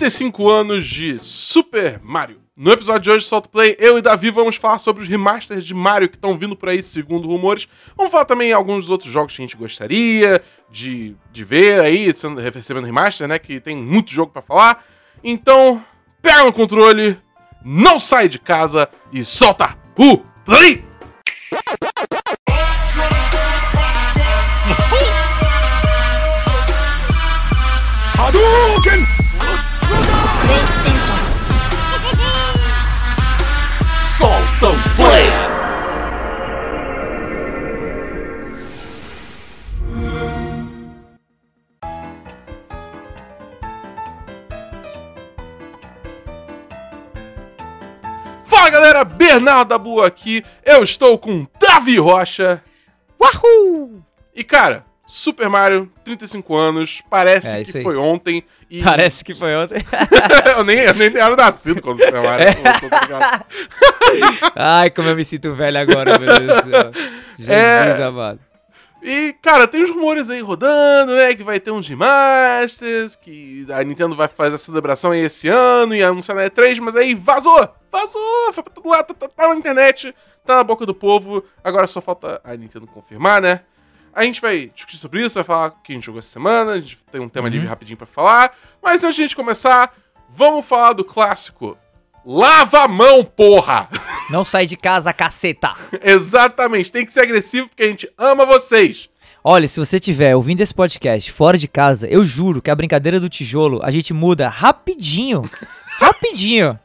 35 anos de Super Mario. No episódio de hoje, Solto Play, eu e Davi vamos falar sobre os remasters de Mario que estão vindo por aí, segundo rumores. Vamos falar também alguns dos outros jogos que a gente gostaria de, de ver aí, sendo, recebendo remaster, né? Que tem muito jogo para falar. Então, pega no controle, não sai de casa e solta o play! Hadouken! Galera, Bernardo Dabu aqui. Eu estou com Davi Rocha. Wahoo! E cara, Super Mario, 35 anos, parece É, que foi ontem. E Parece que foi ontem. eu, nem, eu nem era nascido quando o Super Mario É. começou, tá? Ai, como eu me sinto velho agora, meu Deus do céu. Jesus É. amado. E, cara, tem uns rumores aí rodando, né? Que vai ter uns remasters, que a Nintendo vai fazer a celebração aí esse ano e anunciar na E3, mas aí vazou! Vazou! Foi pra todo lado, tá, tá na internet, tá na boca do povo. Agora só falta a Nintendo confirmar, né? A gente vai discutir sobre isso, vai falar o que a gente jogou essa semana, a gente tem um tema livre rapidinho pra falar. Mas antes de a gente começar, vamos falar do clássico. Lava a mão, porra! Não sai de casa, caceta. Exatamente, tem que ser agressivo porque a gente ama vocês. Olha, se você estiver ouvindo esse podcast fora de casa, eu juro que a brincadeira do tijolo a gente muda rapidinho, rapidinho,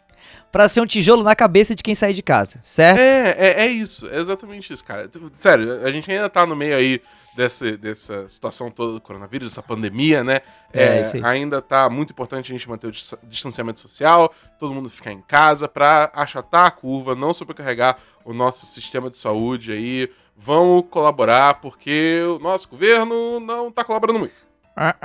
pra ser um tijolo na cabeça de quem sair de casa, certo? É, é, é isso, é exatamente isso, cara. Sério, a gente ainda tá no meio aí desse, dessa situação toda do coronavírus, dessa pandemia, né? É, isso aí. Ainda tá muito importante a gente manter o dis- distanciamento social, todo mundo ficar em casa pra achatar a curva, não sobrecarregar o nosso sistema de saúde aí. Vamos colaborar, porque o nosso governo não tá colaborando muito. É,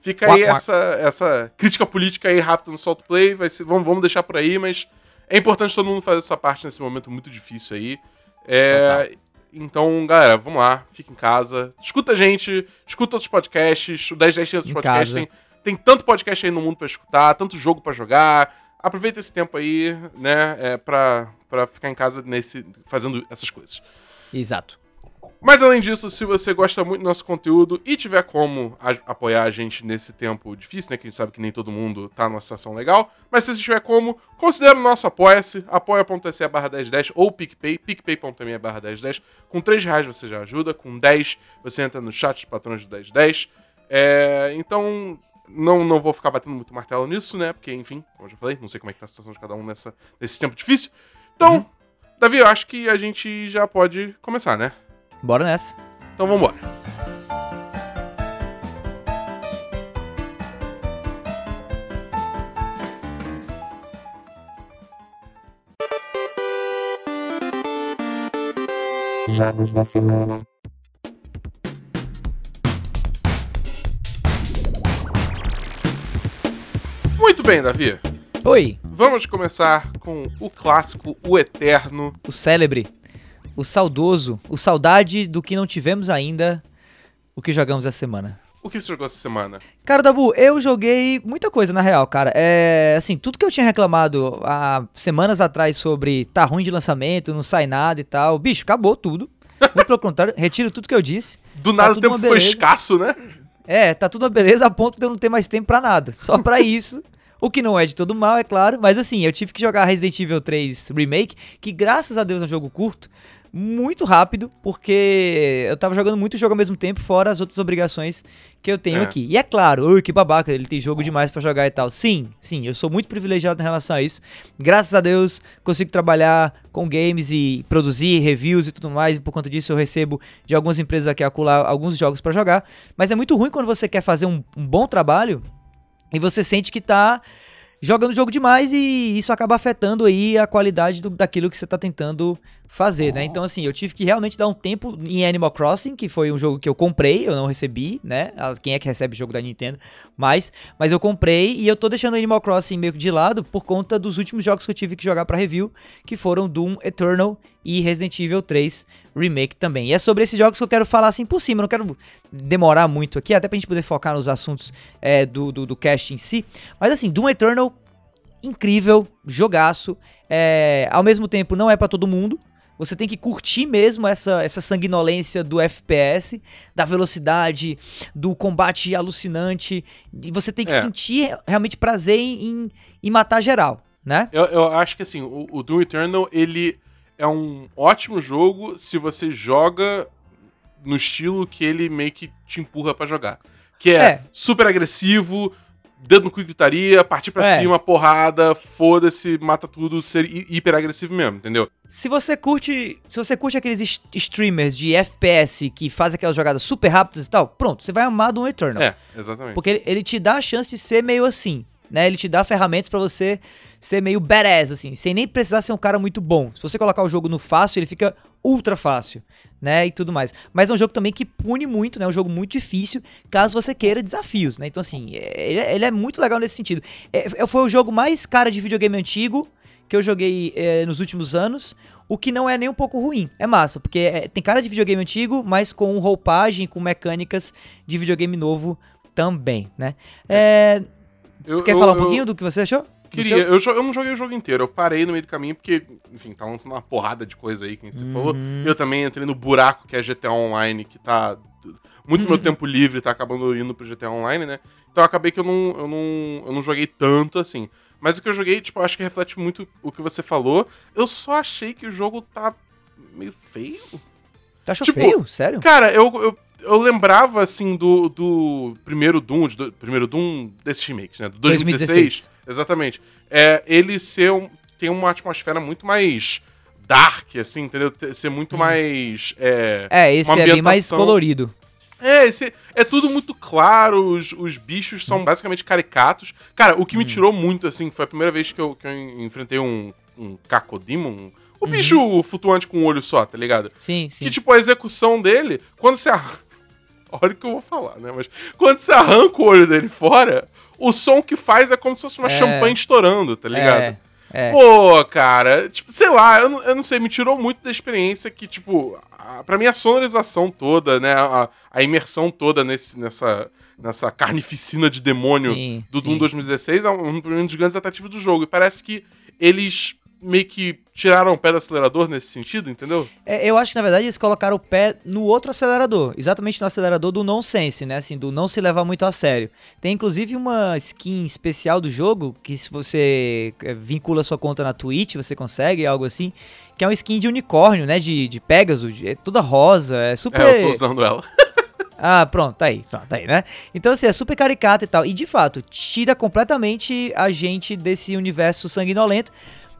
fica aí essa, essa crítica política aí rápida no Salt Play. Vai ser, vamos, vamos deixar por aí, mas é importante todo mundo fazer a sua parte nesse momento muito difícil aí. É, então, galera, vamos lá, fica em casa. Escuta a gente, escuta outros podcasts. O 1010 tem outros Em podcasts. Tem, tem tanto podcast aí no mundo pra escutar, tanto jogo pra jogar. Aproveita esse tempo aí, né, é, pra, pra ficar em casa nesse, fazendo essas coisas. Exato. Mas além disso, se você gosta muito do nosso conteúdo e tiver como apoiar a gente nesse tempo difícil, né? Que a gente sabe que nem todo mundo tá numa situação legal. Mas se você tiver como, considere o nosso apoia-se, apoia.se barra 1010 ou PicPay, picpay.me barra 1010. Com 3 reais você já ajuda, com 10 você entra no chat dos patrões do 1010. É, então, não, não vou ficar batendo muito martelo nisso, né? Porque, enfim, como eu já falei, não sei como é que tá a situação de cada um nessa, nesse tempo difícil. Então, Davi, eu acho que a gente já pode começar, né? Bora nessa. Então vambora. Jogos da semana. Muito bem, Davi. Oi, Vamos começar com o clássico, o eterno. o célebre, o saudoso, o saudade do que não tivemos ainda, o que jogamos essa semana. O que você jogou essa semana? Cara, Dabu, eu joguei muita coisa na real, cara. É, assim, tudo que eu tinha reclamado há semanas atrás sobre tá ruim de lançamento, não sai nada e tal, bicho, acabou tudo. Muito pelo contrário, retiro tudo que eu disse. Do nada o tudo tempo beleza. escasso, né? É, tá tudo uma beleza a ponto de eu não ter mais tempo pra nada. Só pra isso. O que não é de todo mal, é claro. Mas assim, eu tive que jogar Resident Evil 3 Remake, que graças a Deus é um jogo curto, muito rápido, porque eu tava jogando muito jogo ao mesmo tempo, fora as outras obrigações que eu tenho É. aqui. E é claro, ui, que babaca, ele tem jogo demais pra jogar e tal. Sim, sim, eu sou muito privilegiado em relação a isso. Graças a Deus, consigo trabalhar com games e produzir reviews e tudo mais, e por conta disso eu recebo de algumas empresas aqui a acolá alguns jogos pra jogar. Mas é muito ruim quando você quer fazer um, um bom trabalho e você sente que tá jogando o jogo demais e isso acaba afetando aí a qualidade do, daquilo que você tá tentando fazer, né? Então, assim, eu tive que realmente dar um tempo em Animal Crossing, que foi um jogo que eu comprei, eu não recebi, né? Ah, Quem é que recebe jogo da Nintendo? Mas, mas eu comprei e eu tô deixando Animal Crossing meio que de lado por conta dos últimos jogos que eu tive que jogar pra review, que foram Doom Eternal e Resident Evil 3 Remake também. E é sobre esses jogos que eu quero falar assim por cima, não quero demorar muito aqui, até pra gente poder focar nos assuntos é, do, do, do cast em si. Mas assim, Doom Eternal, incrível, jogaço. É, ao mesmo tempo, não é pra todo mundo. Você tem que curtir mesmo essa, essa sanguinolência do FPS, da velocidade, do combate alucinante. E você tem que É. sentir realmente prazer em, em- matar geral, né? Eu, eu acho que assim, o, o Doom Eternal, ele é um ótimo jogo se você joga no estilo que ele meio que te empurra pra jogar. Que é, É. super agressivo, dedo no cu e gritaria, partir pra É. cima, porrada, foda-se, mata tudo, ser hi- hiper agressivo mesmo, entendeu? Se você curte, se você curte aqueles streamers de FPS que fazem aquelas jogadas super rápidas e tal, pronto, você vai amar Doom Eternal. É, exatamente. Porque ele, ele te dá a chance de ser meio assim, né? Ele te dá ferramentas pra você ser meio badass, assim, sem nem precisar ser um cara muito bom. Se você colocar o jogo no fácil, ele fica ultra fácil, né? E tudo mais. Mas é um jogo também que pune muito, né? É um jogo muito difícil, caso você queira desafios, né? Então, assim, é- ele, é- ele é muito legal nesse sentido. É, é- foi o jogo mais cara de videogame antigo que eu joguei é, nos últimos anos. O que não é nem um pouco ruim. É massa, porque é- tem cara de videogame antigo, mas com roupagem, com mecânicas de videogame novo também, né? É, Eu, quer eu- falar um eu pouquinho do que você achou? Queria, eu, eu não joguei o jogo inteiro, eu parei no meio do caminho porque, enfim, tá lançando uma porrada de coisa aí que você falou. Uhum. Eu também entrei no buraco que é GTA Online, que tá. Muito Uhum. meu tempo livre tá acabando indo pro GTA Online, né? Então acabei que eu não, eu não, eu não joguei tanto assim. Mas o que eu joguei, tipo, acho que reflete muito o que você falou. Eu só achei que o jogo tá meio feio. Tu achou tipo, feio? Sério? Cara, eu, eu, eu lembrava, assim, do, do primeiro Doom, do, primeiro Doom desses remakes, né? Do 2016. 2016. Exatamente. É, ele ser um, tem uma atmosfera muito mais dark, assim, entendeu? Ser muito mais. É, É, esse uma é bem mais ambientação- colorido. é, esse, é tudo muito claro, os, os bichos são basicamente caricatos. Cara, o que me tirou muito, assim, foi a primeira vez que eu, que eu enfrentei um, um Cacodemon. O bicho flutuante com um olho só, tá ligado? Sim, sim. Que, tipo, a execução dele, quando você. Olha o que eu vou falar, né? Mas quando você arranca o olho dele fora, o som que faz é como se fosse uma É. champanhe estourando, tá ligado? É, é. Pô, cara, tipo, sei lá, eu não, eu não sei, me tirou muito da experiência que, tipo, a, pra mim a sonorização toda, né, a, a imersão toda nesse, nessa, nessa carnificina de demônio Sim, do Doom sim. 2016 é um, um dos grandes atrativos do jogo. E parece que eles meio que tiraram o pé do acelerador nesse sentido, entendeu? É, eu acho que, na verdade, eles colocaram o pé no outro acelerador. Exatamente no acelerador do nonsense, né? Assim, do não se levar muito a sério. Tem, inclusive, uma skin especial do jogo, que se você é, vincula sua conta na Twitch, você consegue, algo assim, que é uma skin de unicórnio, né? De, de Pegasus, é toda rosa, é super... É, eu tô usando ela. Ah, pronto, tá aí, pronto, tá aí, né? Então, assim, é super caricato e tal. E, de fato, tira completamente a gente desse universo sanguinolento,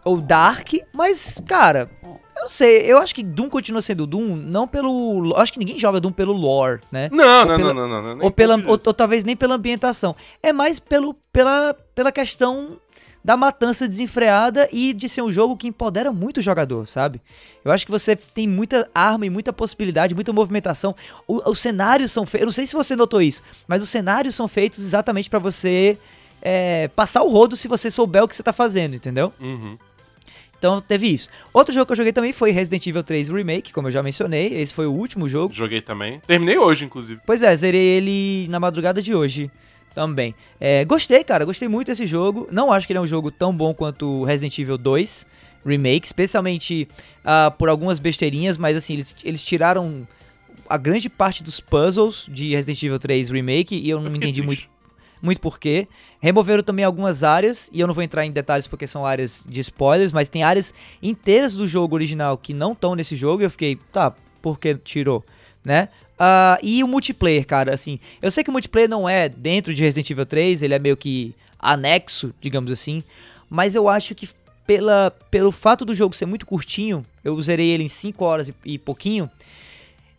ou dark, mas, cara, eu não sei, eu acho que Doom continua sendo Doom, não pelo... Acho que ninguém joga Doom pelo lore, né? Não, Ou não, pela- não, não, não, nem ou, pela, ou, ou talvez nem pela ambientação. É mais pelo, pela, pela questão da matança desenfreada e de ser um jogo que empodera muito o jogador, sabe? Eu acho que você tem muita arma e muita possibilidade, muita movimentação. O- os cenários são feitos. Eu não sei se você notou isso, mas os cenários são feitos exatamente pra você é, passar o rodo se você souber o que você tá fazendo, entendeu? Uhum. Então teve isso. Outro jogo que eu joguei também foi Resident Evil 3 Remake, como eu já mencionei. Esse foi o último jogo. Joguei também. Terminei hoje, inclusive. Pois é, zerei ele na madrugada de hoje também. É, gostei, cara, gostei muito desse jogo. Não acho que ele é um jogo tão bom quanto Resident Evil 2 Remake, especialmente ah, por algumas besteirinhas, mas assim, eles, eles tiraram a grande parte dos puzzles de Resident Evil 3 Remake e eu não Eu entendi triste. muito porquê. Removeram também algumas áreas, e eu não vou entrar em detalhes porque são áreas de spoilers, mas tem áreas inteiras do jogo original que não estão nesse jogo, e eu fiquei, tá, por que tirou, né? Ah, e o multiplayer, cara, assim, eu sei que o multiplayer não é dentro de Resident Evil 3, ele é meio que anexo, digamos assim, mas eu acho que pela, pelo fato do jogo ser muito curtinho, eu zerei ele em 5 horas e, e pouquinho,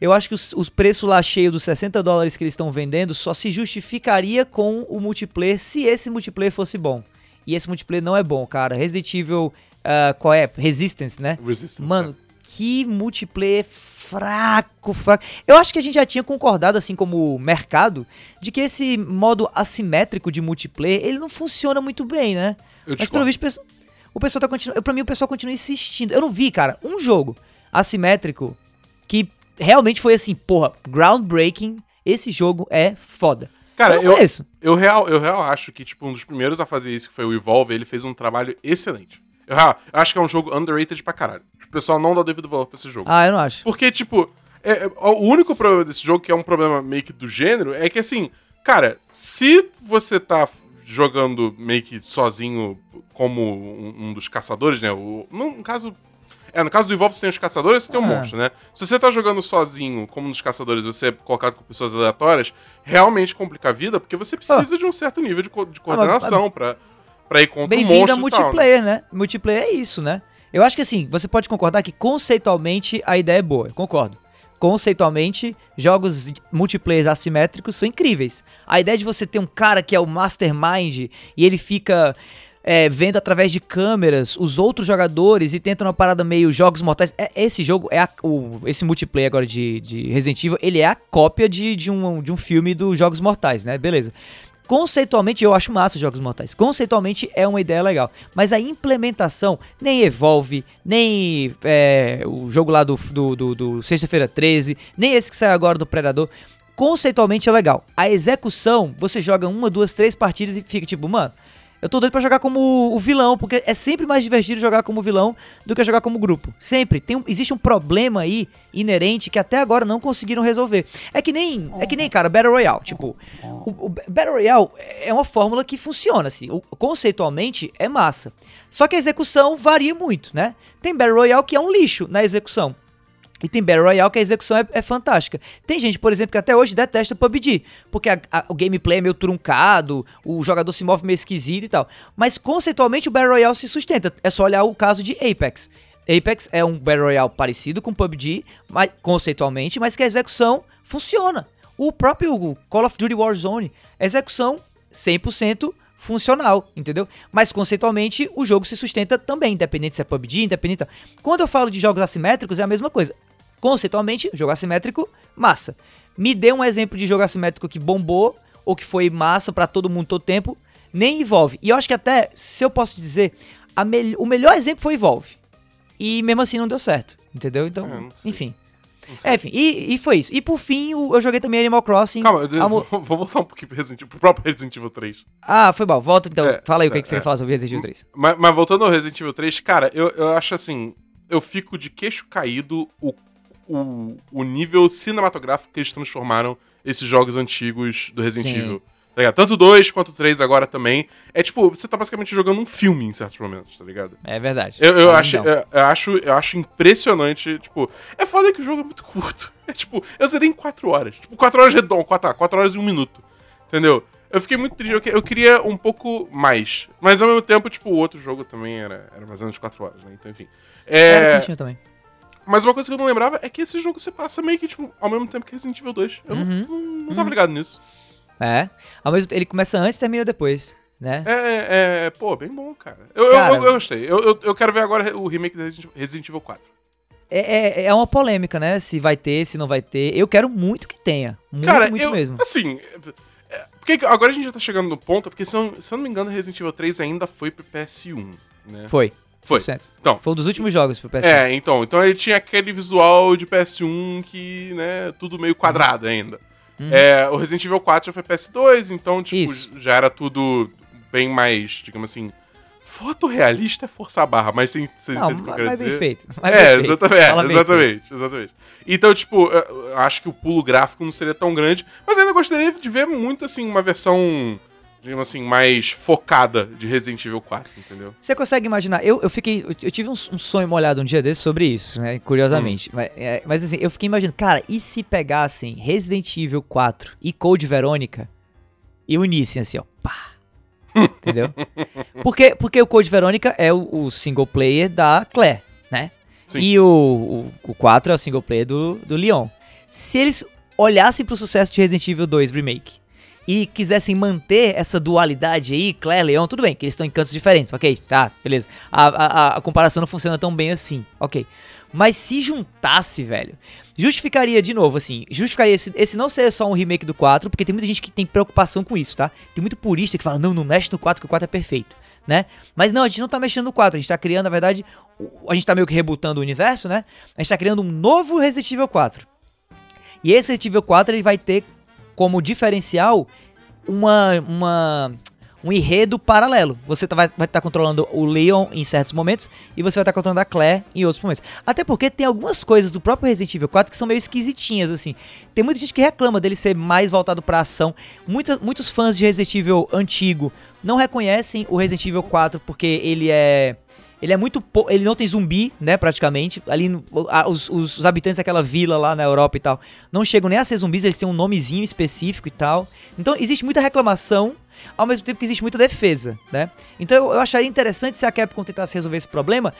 eu acho que os, os preços lá cheios dos 60 dólares que eles estão vendendo só se justificaria com o multiplayer se esse multiplayer fosse bom. e esse multiplayer não é bom, cara. Resident Evil, ah, qual é? Resistance, né? Resistance, Mano, que multiplayer fraco, fraco. Eu acho que a gente já tinha concordado, assim como mercado, de que esse modo assimétrico de multiplayer, ele não funciona muito bem, né? Eu Mas pelo visto, o pessoal- o pessoal tá continuando. Pra mim, o pessoal continua insistindo. Eu não vi, cara, um jogo assimétrico que realmente foi assim, porra, groundbreaking. Esse jogo é foda. Cara, eu eu, não conheço. eu, real, eu real acho que, tipo, um dos primeiros a fazer isso, que foi o Evolve, ele fez um trabalho excelente. Eu, real, eu acho que é um jogo underrated pra caralho. O pessoal não dá devido valor pra esse jogo. Ah, eu não acho. Porque, tipo, é- é- o único problema desse jogo, que é um problema meio que do gênero, é que, assim, cara, se você tá jogando meio que sozinho como um, um dos caçadores, né? O, no caso. É, no caso do Evolve você tem os caçadores você tem um Ah. monstro, né? Se você tá jogando sozinho, como dos caçadores, você é colocado com pessoas aleatórias, realmente complica a vida, porque você precisa de um certo nível de, co- de coordenação pra, pra ir contra o Bem-vindo monstro a e tal, né? multiplayer, né? Multiplayer é isso, né? Eu acho que assim, você pode concordar que conceitualmente a ideia é boa, eu concordo. Conceitualmente, jogos multiplayer assimétricos são incríveis. A ideia de você ter um cara que é o mastermind e ele fica é, vendo através de câmeras os outros jogadores e tenta uma parada meio jogos mortais. É, esse jogo, é a- o- esse multiplayer agora de, de Resident Evil, ele é a cópia de, de, um, de um filme dos Jogos Mortais, né? Beleza. Conceitualmente, eu acho massa Jogos Mortais. Conceitualmente é uma ideia legal. Mas a implementação nem Evolve, nem é, o jogo lá do, do, do, do Sexta-feira 13, nem esse que saiu agora do Predador. Conceitualmente é legal. A execução, você joga uma, duas, três partidas e fica tipo, mano, eu tô doido pra jogar como o vilão, porque é sempre mais divertido jogar como vilão do que jogar como grupo. Sempre. Tem um- existe um problema aí inerente que até agora não conseguiram resolver. É que nem, é que nem, cara, Battle Royale. Tipo, o, o Battle Royale é uma fórmula que funciona, assim. O- conceitualmente é massa. Só que a execução varia muito, né? Tem Battle Royale que é um lixo na execução. E tem Battle Royale que a execução é, é fantástica. Tem gente, por exemplo, que até hoje detesta PUBG, porque a- a- o gameplay é meio truncado, o jogador se move meio esquisito e tal. Mas conceitualmente o Battle Royale se sustenta. É só olhar o caso de Apex. Apex é um Battle Royale parecido com PUBG, mas, conceitualmente, mas que a execução funciona. O próprio Call of Duty Warzone, execução 100% funcional, entendeu? Mas conceitualmente o jogo se sustenta também, independente se é PUBG, independente. Quando eu falo de jogos assimétricos é a mesma coisa. Conceitualmente, jogo assimétrico, massa. Me dê um exemplo de jogo assimétrico que bombou ou que foi massa pra todo mundo todo tempo, nem Evolve. E eu acho que até, se eu posso dizer, a mel- o melhor exemplo foi Evolve. E mesmo assim não deu certo, entendeu? Então, É, enfim. É, enfim, e, e foi isso. E por fim, eu joguei também Animal Crossing. Calma, eu, Amo- vou, vou voltar um pouquinho pro, Resident, pro próprio Resident Evil 3. Ah, foi mal. Volta então. É, Fala aí o que, é, que você é. quer falar sobre Resident Evil 3. Mas, mas voltando ao Resident Evil 3, cara, eu, eu acho assim. Eu fico de queixo caído o, o, o nível cinematográfico que eles transformaram esses jogos antigos do Resident Sim. Evil. Tá ligado? Tanto o 2 quanto o 3 agora também. É tipo, você tá basicamente jogando um filme em certos momentos, tá ligado? É verdade. Eu, eu, acho, eu, eu acho, eu acho impressionante, tipo, é foda que o jogo é muito curto. É tipo, eu zerei em 4 horas. Tipo, 4 horas redondo, 4, 4 horas e 1 minuto. Entendeu? Eu fiquei muito triste, eu, que- eu queria um pouco mais. Mas ao mesmo tempo, tipo, o outro jogo também era, era mais ou menos 4 horas, né? Então, enfim. Era É, curtinho também. Mas uma coisa que eu não lembrava é que esse jogo se passa meio que, tipo, ao mesmo tempo que Resident Evil 2. Eu não- Uhum. não, não, tava ligado nisso. É. Ao mesmo ele começa antes e termina depois, né? É, é, é, pô, bem bom, cara. Eu, eu- Cara. eu, eu gostei. Eu, eu, eu quero ver agora o remake Resident, Resident Evil 4. É, é, é uma polêmica, né? Se vai ter, se não vai ter. Eu quero muito que tenha. Muito, Cara, muito eu, mesmo. assim, é, porque agora a gente já tá chegando no ponto, porque se eu, se eu não me engano, Resident Evil 3 ainda foi pro PS1, né? Foi. Foi. 100%. Então, Foi um dos últimos jogos pro PS1. é, então, então ele tinha aquele visual de PS1 que, né, tudo meio quadrado ainda. É, o Resident Evil 4 já foi PS2, então, tipo, Isso. já era tudo bem mais, digamos assim, fotorrealista é forçar a barra, mas sim, vocês Não, entendem o que eu mas quero dizer. bem feito. É, bem feito. exatamente, é, Fala bem exatamente, exatamente. Então, tipo, acho que o pulo gráfico não seria tão grande, mas ainda gostaria de ver muito, assim, uma versão, digamos assim, mais focada de Resident Evil 4, entendeu? Você consegue imaginar? Eu, eu fiquei. Eu, tive um, um sonho molhado um dia desse sobre isso, né? Curiosamente. Hum. Mas, é, mas assim, eu fiquei imaginando, cara, e se pegassem Resident Evil 4 e Code Verônica e unissem assim, ó. Pá. Entendeu? Porque, porque o Code Verônica é o, o single player da Claire, né? Sim. E o, o, o 4 é o single player do, do Leon. Se eles olhassem pro sucesso de Resident Evil 2 Remake e quisessem manter essa dualidade aí, Claire, Leon, tudo bem, que eles estão em cantos diferentes, ok, tá, beleza. A, a, a comparação não funciona tão bem assim, ok. Mas se juntasse, velho, justificaria de novo, assim, justificaria esse, esse não ser só um remake do 4, porque tem muita gente que tem preocupação com isso, tá? Tem muito purista que fala, não, não mexe no 4, que o 4 é perfeito, né? Mas não, a gente não tá mexendo no 4, a gente tá criando, na verdade, a gente tá meio que rebutando o universo, né? A gente tá criando um novo Resident Evil 4. E esse Resident Evil 4 ele vai ter como diferencial uma, uma um enredo paralelo. Você tá, vai estar tá controlando o Leon em certos momentos e você vai estar tá controlando a Claire em outros momentos. Até porque tem algumas coisas do próprio Resident Evil 4 que são meio esquisitinhas, assim. Tem muita gente que reclama dele ser mais voltado pra ação. Muita, muitos fãs de Resident Evil antigo não reconhecem o Resident Evil 4 porque ele é ele é muito. Ele não tem zumbi, né, praticamente. Ali, os, os, os, habitantes daquela vila lá na Europa e tal não chegam nem a ser zumbis, eles têm um nomezinho específico e tal. Então existe muita reclamação, ao mesmo tempo que existe muita defesa, né? Então eu, eu acharia interessante se a Capcom tentasse resolver esse problema.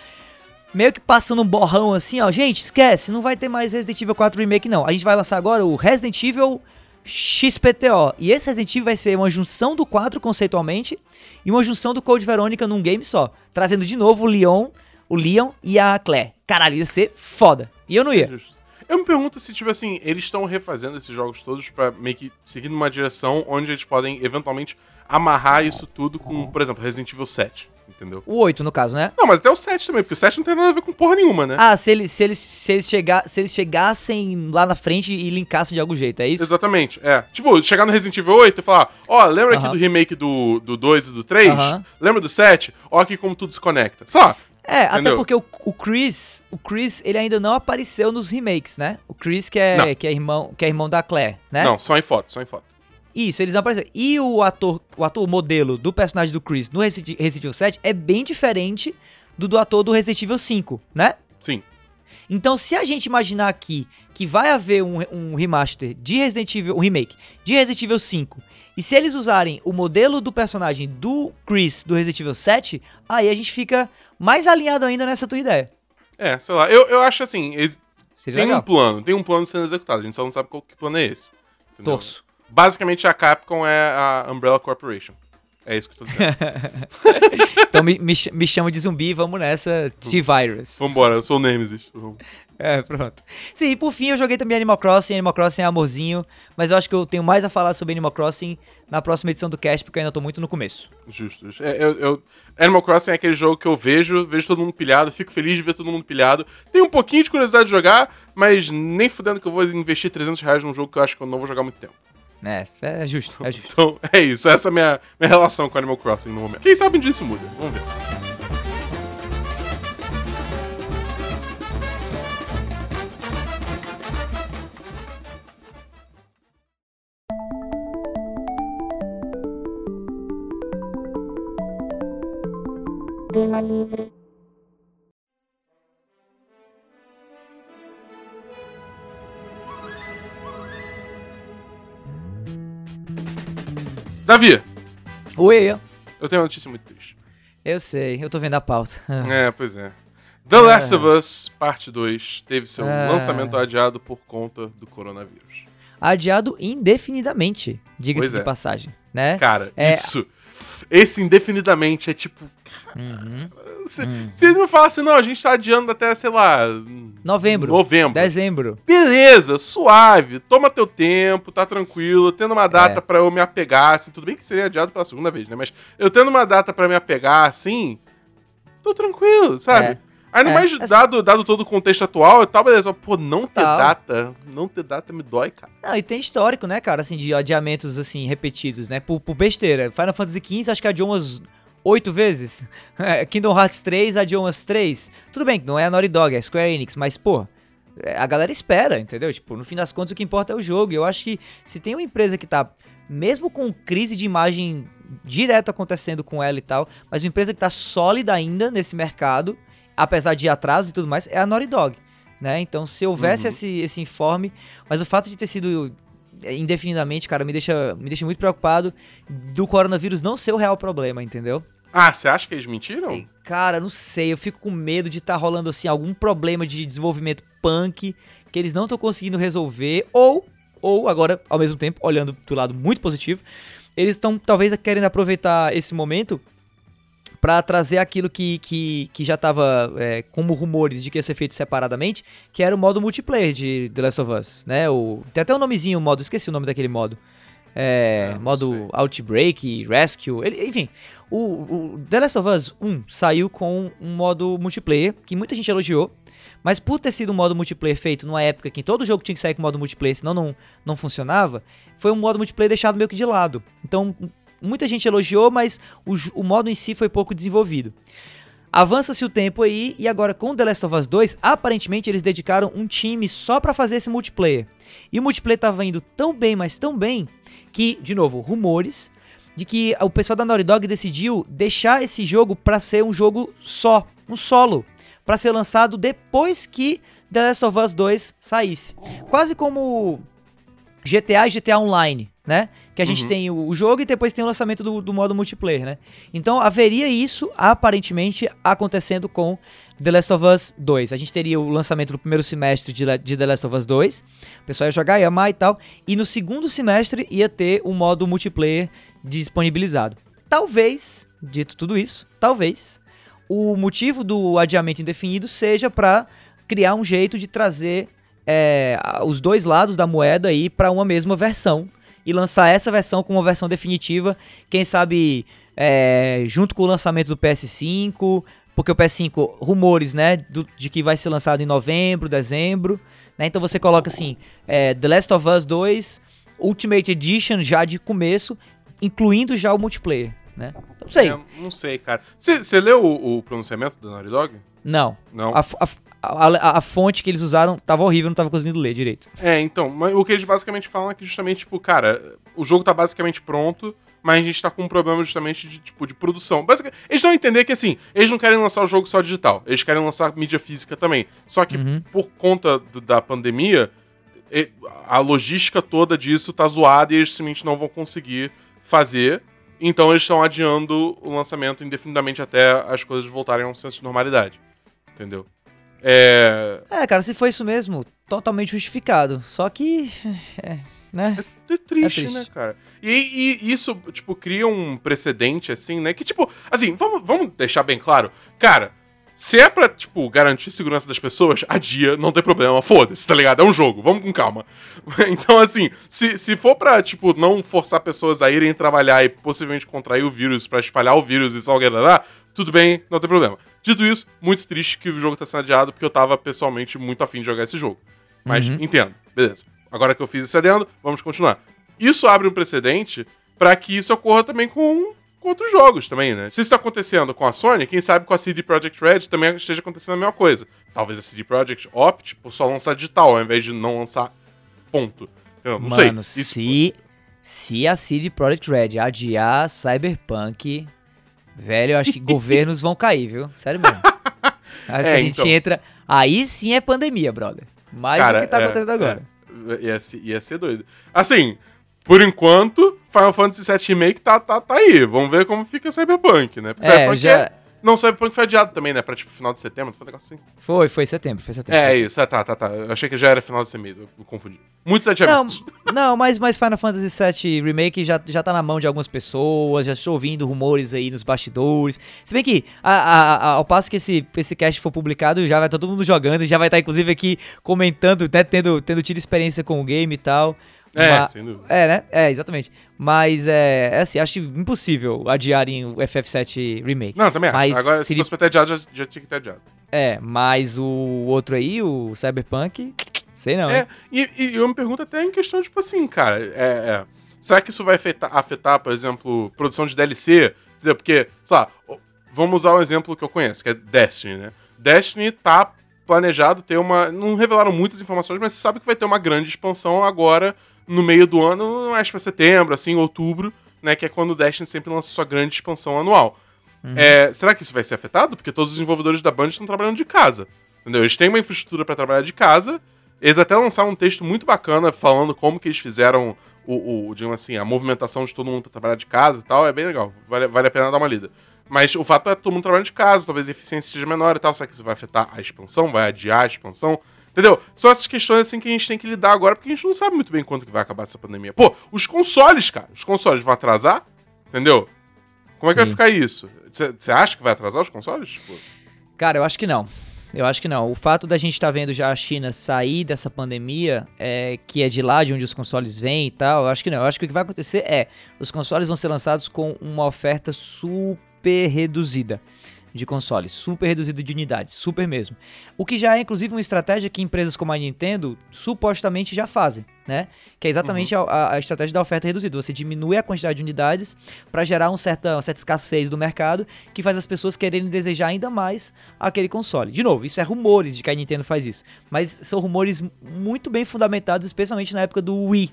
Meio que passando um borrão assim, ó. Gente, esquece, não vai ter mais Resident Evil 4 Remake, não. A gente vai lançar agora o Resident Evil XPTO. E esse Resident Evil vai ser uma junção do 4 conceitualmente e uma junção do Code Verônica num game só. Trazendo de novo o Leon, o Leon e a Claire. Caralho, ia ser foda. E eu não ia. Eu me pergunto se, tipo assim, eles estão refazendo esses jogos todos para meio que seguir numa direção onde eles podem eventualmente amarrar isso tudo com, por exemplo, Resident Evil 7 entendeu? O 8, no caso, né? Não, mas até o 7 também, porque o 7 não tem nada a ver com porra nenhuma, né? Ah, se eles, se eles, se eles, chegar, se eles chegassem lá na frente e linkassem de algum jeito, é isso? Exatamente, é. Tipo, chegar no Resident Evil 8 e falar, ó, oh, lembra uh -huh. aqui do remake do, do 2 e do 3? Uh -huh. Lembra do 7? Ó aqui como tudo se conecta. Só. É, Entendeu? até porque o, o, Chris, o Chris, ele ainda não apareceu nos remakes, né? O Chris que é, que é irmão, que é irmão da Claire, né? Não, só em foto, só em foto. Isso, eles apareceram. E o ator, o ator modelo do personagem do Chris no Resident Evil 7 é bem diferente do do ator do Resident Evil 5, né? Sim. Então, se a gente imaginar aqui que vai haver um, um remaster de Resident Evil, um remake de Resident Evil 5, e se eles usarem o modelo do personagem do Chris do Resident Evil 7, aí a gente fica mais alinhado ainda nessa tua ideia. É, sei lá, eu, eu acho assim, Seria tem legal. um plano, tem um plano sendo executado, a gente só não sabe qual que plano é esse. Entendeu? Torço. Basicamente, a Capcom é a Umbrella Corporation. É isso que eu tô dizendo. então me, me, me, chama de zumbi, vamos nessa, T-Virus. Vambora, eu sou o Nemesis. É, pronto. Sim, e por fim eu joguei também Animal Crossing, Animal Crossing é amorzinho, mas eu acho que eu tenho mais a falar sobre Animal Crossing na próxima edição do cast, porque eu ainda tô muito no começo. Justo, justo. É, eu, eu, Animal Crossing é aquele jogo que eu vejo, vejo todo mundo pilhado, fico feliz de ver todo mundo pilhado. Tenho um pouquinho de curiosidade de jogar, mas nem fudendo que eu vou investir 300 reais num jogo que eu acho que eu não vou jogar muito tempo. É, é justo, é justo. Então, é isso. Essa é a minha, minha relação com Animal Crossing no momento. Quem sabe disso muda. Vamos ver. Tema livre. Davi! Oi! Eu tenho uma notícia muito triste. Eu sei, eu tô vendo a pauta. é, pois é. The Last of Us, parte 2, teve seu lançamento adiado por conta do coronavírus. Adiado indefinidamente, diga-se de é. passagem, né? Cara, É. isso. Esse indefinidamente é tipo. Uhum. Se, se eles me falassem, não, a gente tá adiando até, sei lá. Novembro. Novembro. Dezembro. Beleza, suave, toma teu tempo, tá tranquilo, tendo uma data É. pra eu me apegar, assim, tudo bem que seria adiado pela segunda vez, né? Mas eu tendo uma data pra me apegar, assim, tô tranquilo, sabe? É. Ainda É, mais assim- dado, dado todo o contexto atual e tal, beleza. Pô, não ter Total. data, não ter data me dói, cara. Não, e tem histórico, né, cara, assim, de adiamentos, assim, repetidos, né, por, por besteira. Final Fantasy XV acho que adiou umas oito vezes. É, Kingdom Hearts 3 adiou umas três. Tudo bem que não é a Naughty Dog, é a Square Enix, mas, pô, é, a galera espera, entendeu? Tipo, no fim das contas o que importa é o jogo. Eu acho que se tem uma empresa que tá, mesmo com crise de imagem direto acontecendo com ela e tal, mas uma empresa que tá sólida ainda nesse mercado, apesar de atrasos e tudo mais, é a Naughty Dog. Né? Então, se houvesse Uhum. esse, esse informe, mas o fato de ter sido é, indefinidamente, cara, me deixa, me deixa muito preocupado do coronavírus não ser o real problema, entendeu? Ah, você acha que eles mentiram? E, Cara, não sei, eu fico com medo de estar rolando assim algum problema de desenvolvimento punk que eles não estão conseguindo resolver ou ou agora, ao mesmo tempo, olhando do lado muito positivo, eles estão talvez querendo aproveitar esse momento para trazer aquilo que, que, que já estava é, como rumores de que ia ser feito separadamente, que era o modo multiplayer de The Last of Us, né? O, tem até um nomezinho, o modo, esqueci o nome daquele modo. É, não modo. Outbreak, Rescue, ele- enfim. O, o The Last of Us 1 saiu com um modo multiplayer que muita gente elogiou, mas por ter sido um modo multiplayer feito numa época que todo jogo tinha que sair com modo multiplayer, senão não, não funcionava, foi um modo multiplayer deixado meio que de lado. Então, muita gente elogiou, mas o, o modo em si foi pouco desenvolvido. Avança-se o tempo aí, e agora com The Last of Us 2, aparentemente eles dedicaram um time só pra fazer esse multiplayer. E o multiplayer tava indo tão bem, mas tão bem, que, de novo, rumores de que o pessoal da Naughty Dog decidiu deixar esse jogo pra ser um jogo só, um solo, Pra ser lançado depois que The Last of Us 2 saísse. Quase como GTA e GTA Online, né? Que a gente Uhum. tem o, jogo e depois tem o lançamento do, do modo multiplayer, né? Então haveria isso aparentemente acontecendo com The Last of Us 2. A gente teria o lançamento do primeiro semestre de, de The Last of Us 2. O pessoal ia jogar, ia amar e tal. E no segundo semestre ia ter o modo multiplayer disponibilizado. Talvez, dito tudo isso, talvez o motivo do adiamento indefinido seja para criar um jeito de trazer é, os dois lados da moeda aí para uma mesma versão e lançar essa versão como uma versão definitiva, quem sabe é, junto com o lançamento do PS5, porque o PS5, rumores, né, do- de que vai ser lançado em novembro, dezembro, né, então você coloca assim, é, The Last of Us 2 Ultimate Edition já de começo, incluindo já o multiplayer, né? Então, não sei, É, não sei, cara. Você leu o, o pronunciamento da Naughty Dog? não. Não. A, a a- a- a fonte que eles usaram tava horrível, não tava conseguindo ler direito. É, então, o que eles basicamente falam é que justamente, tipo, cara, o jogo tá basicamente pronto, mas a gente tá com um problema justamente de, tipo, de produção. Basicamente, eles dão a entender que, assim, eles não querem lançar o jogo só digital, eles querem lançar mídia física também. Só que, Uhum. por conta do- da pandemia, a logística toda disso tá zoada e eles simplesmente não vão conseguir fazer. Então eles estão adiando o lançamento indefinidamente até as coisas voltarem a um senso de normalidade. Entendeu? É. É, cara, se foi isso mesmo, totalmente justificado. Só que. É, né? É triste, É triste. né, cara? E, e isso, tipo, cria um precedente, assim, né? Que, tipo, assim, vamos, vamos deixar bem claro. Cara, se é pra, tipo, garantir a segurança das pessoas, adia, não tem problema, foda-se, tá ligado? É um jogo, vamos com calma. Então, assim, se, se for pra, tipo, não forçar pessoas a irem trabalhar e possivelmente contrair o vírus pra espalhar o vírus e salgar lá, tudo bem, não tem problema. Dito isso, muito triste que o jogo tá sendo adiado, porque eu tava pessoalmente muito afim de jogar esse jogo. Mas Uhum. entendo, beleza. Agora que eu fiz esse adendo, vamos continuar. Isso abre um precedente pra que isso ocorra também com, com outros jogos também, né? Se isso tá acontecendo com a Sony, quem sabe com a CD Projekt Red também esteja acontecendo a mesma coisa. Talvez a CD Projekt opte por só lançar digital, ao invés de não lançar ponto. Entendeu? Não Mano, sei. Isso, se, se a CD Projekt Red adiar Cyberpunk, velho, eu acho que governos vão cair, viu? Sério mesmo. Acho É, que a gente então. entra. Aí sim é pandemia, brother. Mais do que tá é, acontecendo agora. é. Ia, ser, ia ser doido. Assim, por enquanto, Final Fantasy VII Remake tá, tá, tá aí. Vamos ver como fica Cyberpunk, né? Porque É, Cyberpunk já. é- Não, Cyberpunk foi adiado também, né? Pra, tipo, final de setembro, foi um negócio assim. Foi, foi setembro, foi setembro. É, isso, é, tá, tá, tá. Eu achei que já era final desse mês, eu confundi. Muitos Não, adiamentos. não mas, mas Final Fantasy VII Remake já, já tá na mão de algumas pessoas, já estou ouvindo rumores aí nos bastidores. Se bem que, a- a- a- ao passo que esse, esse cast for publicado, já vai todo mundo jogando, já vai estar inclusive aqui comentando, né, tendo, tendo tido experiência com o game e tal. É, sem dúvida. É, né? É, exatamente. Mas é, é assim, acho impossível adiarem o FF7 Remake. Não, também acho. Mas Agora, se fosse pra ter adiado, já, já tinha que ter adiado. É, mas o outro aí, o Cyberpunk, sei não, É, e, e eu me pergunto até em questão, tipo assim, cara, é, é, será que isso vai afetar, afetar, por exemplo, produção de DLC? Entendeu? Porque, sei lá, vamos usar um exemplo que eu conheço, que é Destiny, né? Destiny tá planejado ter uma. Não revelaram muitas informações, mas você sabe que vai ter uma grande expansão agora no meio do ano, mais pra setembro, assim, outubro, né? Que é quando o Destiny sempre lança sua grande expansão anual. É, será que isso vai ser afetado? Porque todos os desenvolvedores da Band estão trabalhando de casa. Entendeu? Eles têm uma infraestrutura pra trabalhar de casa. Eles até lançaram um texto muito bacana falando como que eles fizeram o, o digamos assim, a movimentação de todo mundo pra trabalhar de casa e tal. É bem legal. Vale, vale a pena dar uma lida. Mas o fato é que todo mundo trabalhando de casa, talvez a eficiência seja menor e tal. Será que isso vai afetar a expansão? Vai adiar a expansão? Entendeu? São essas questões assim que a gente tem que lidar agora, porque a gente não sabe muito bem quando que vai acabar essa pandemia. Pô, os consoles, cara, os consoles vão atrasar? Entendeu? Como é que vai Sim. ficar isso? Você acha que vai atrasar os consoles? Tipo, Cara, eu acho que não. Eu acho que não. O fato da gente estar vendo já a China sair dessa pandemia, é, que é de lá de onde os consoles vêm e tal, eu acho que não. Eu acho que o que vai acontecer é, os consoles vão ser lançados com uma oferta super reduzida de consoles, super reduzida de unidades, super mesmo. O que já é inclusive uma estratégia que empresas como a Nintendo supostamente já fazem, né? Que é exatamente a, a- a estratégia da oferta reduzida. Você diminui a quantidade de unidades para gerar um certa, uma certa escassez do mercado que faz as pessoas quererem desejar ainda mais aquele console. De novo, isso é rumores de que a Nintendo faz isso, mas são rumores muito bem fundamentados, especialmente na época do Wii,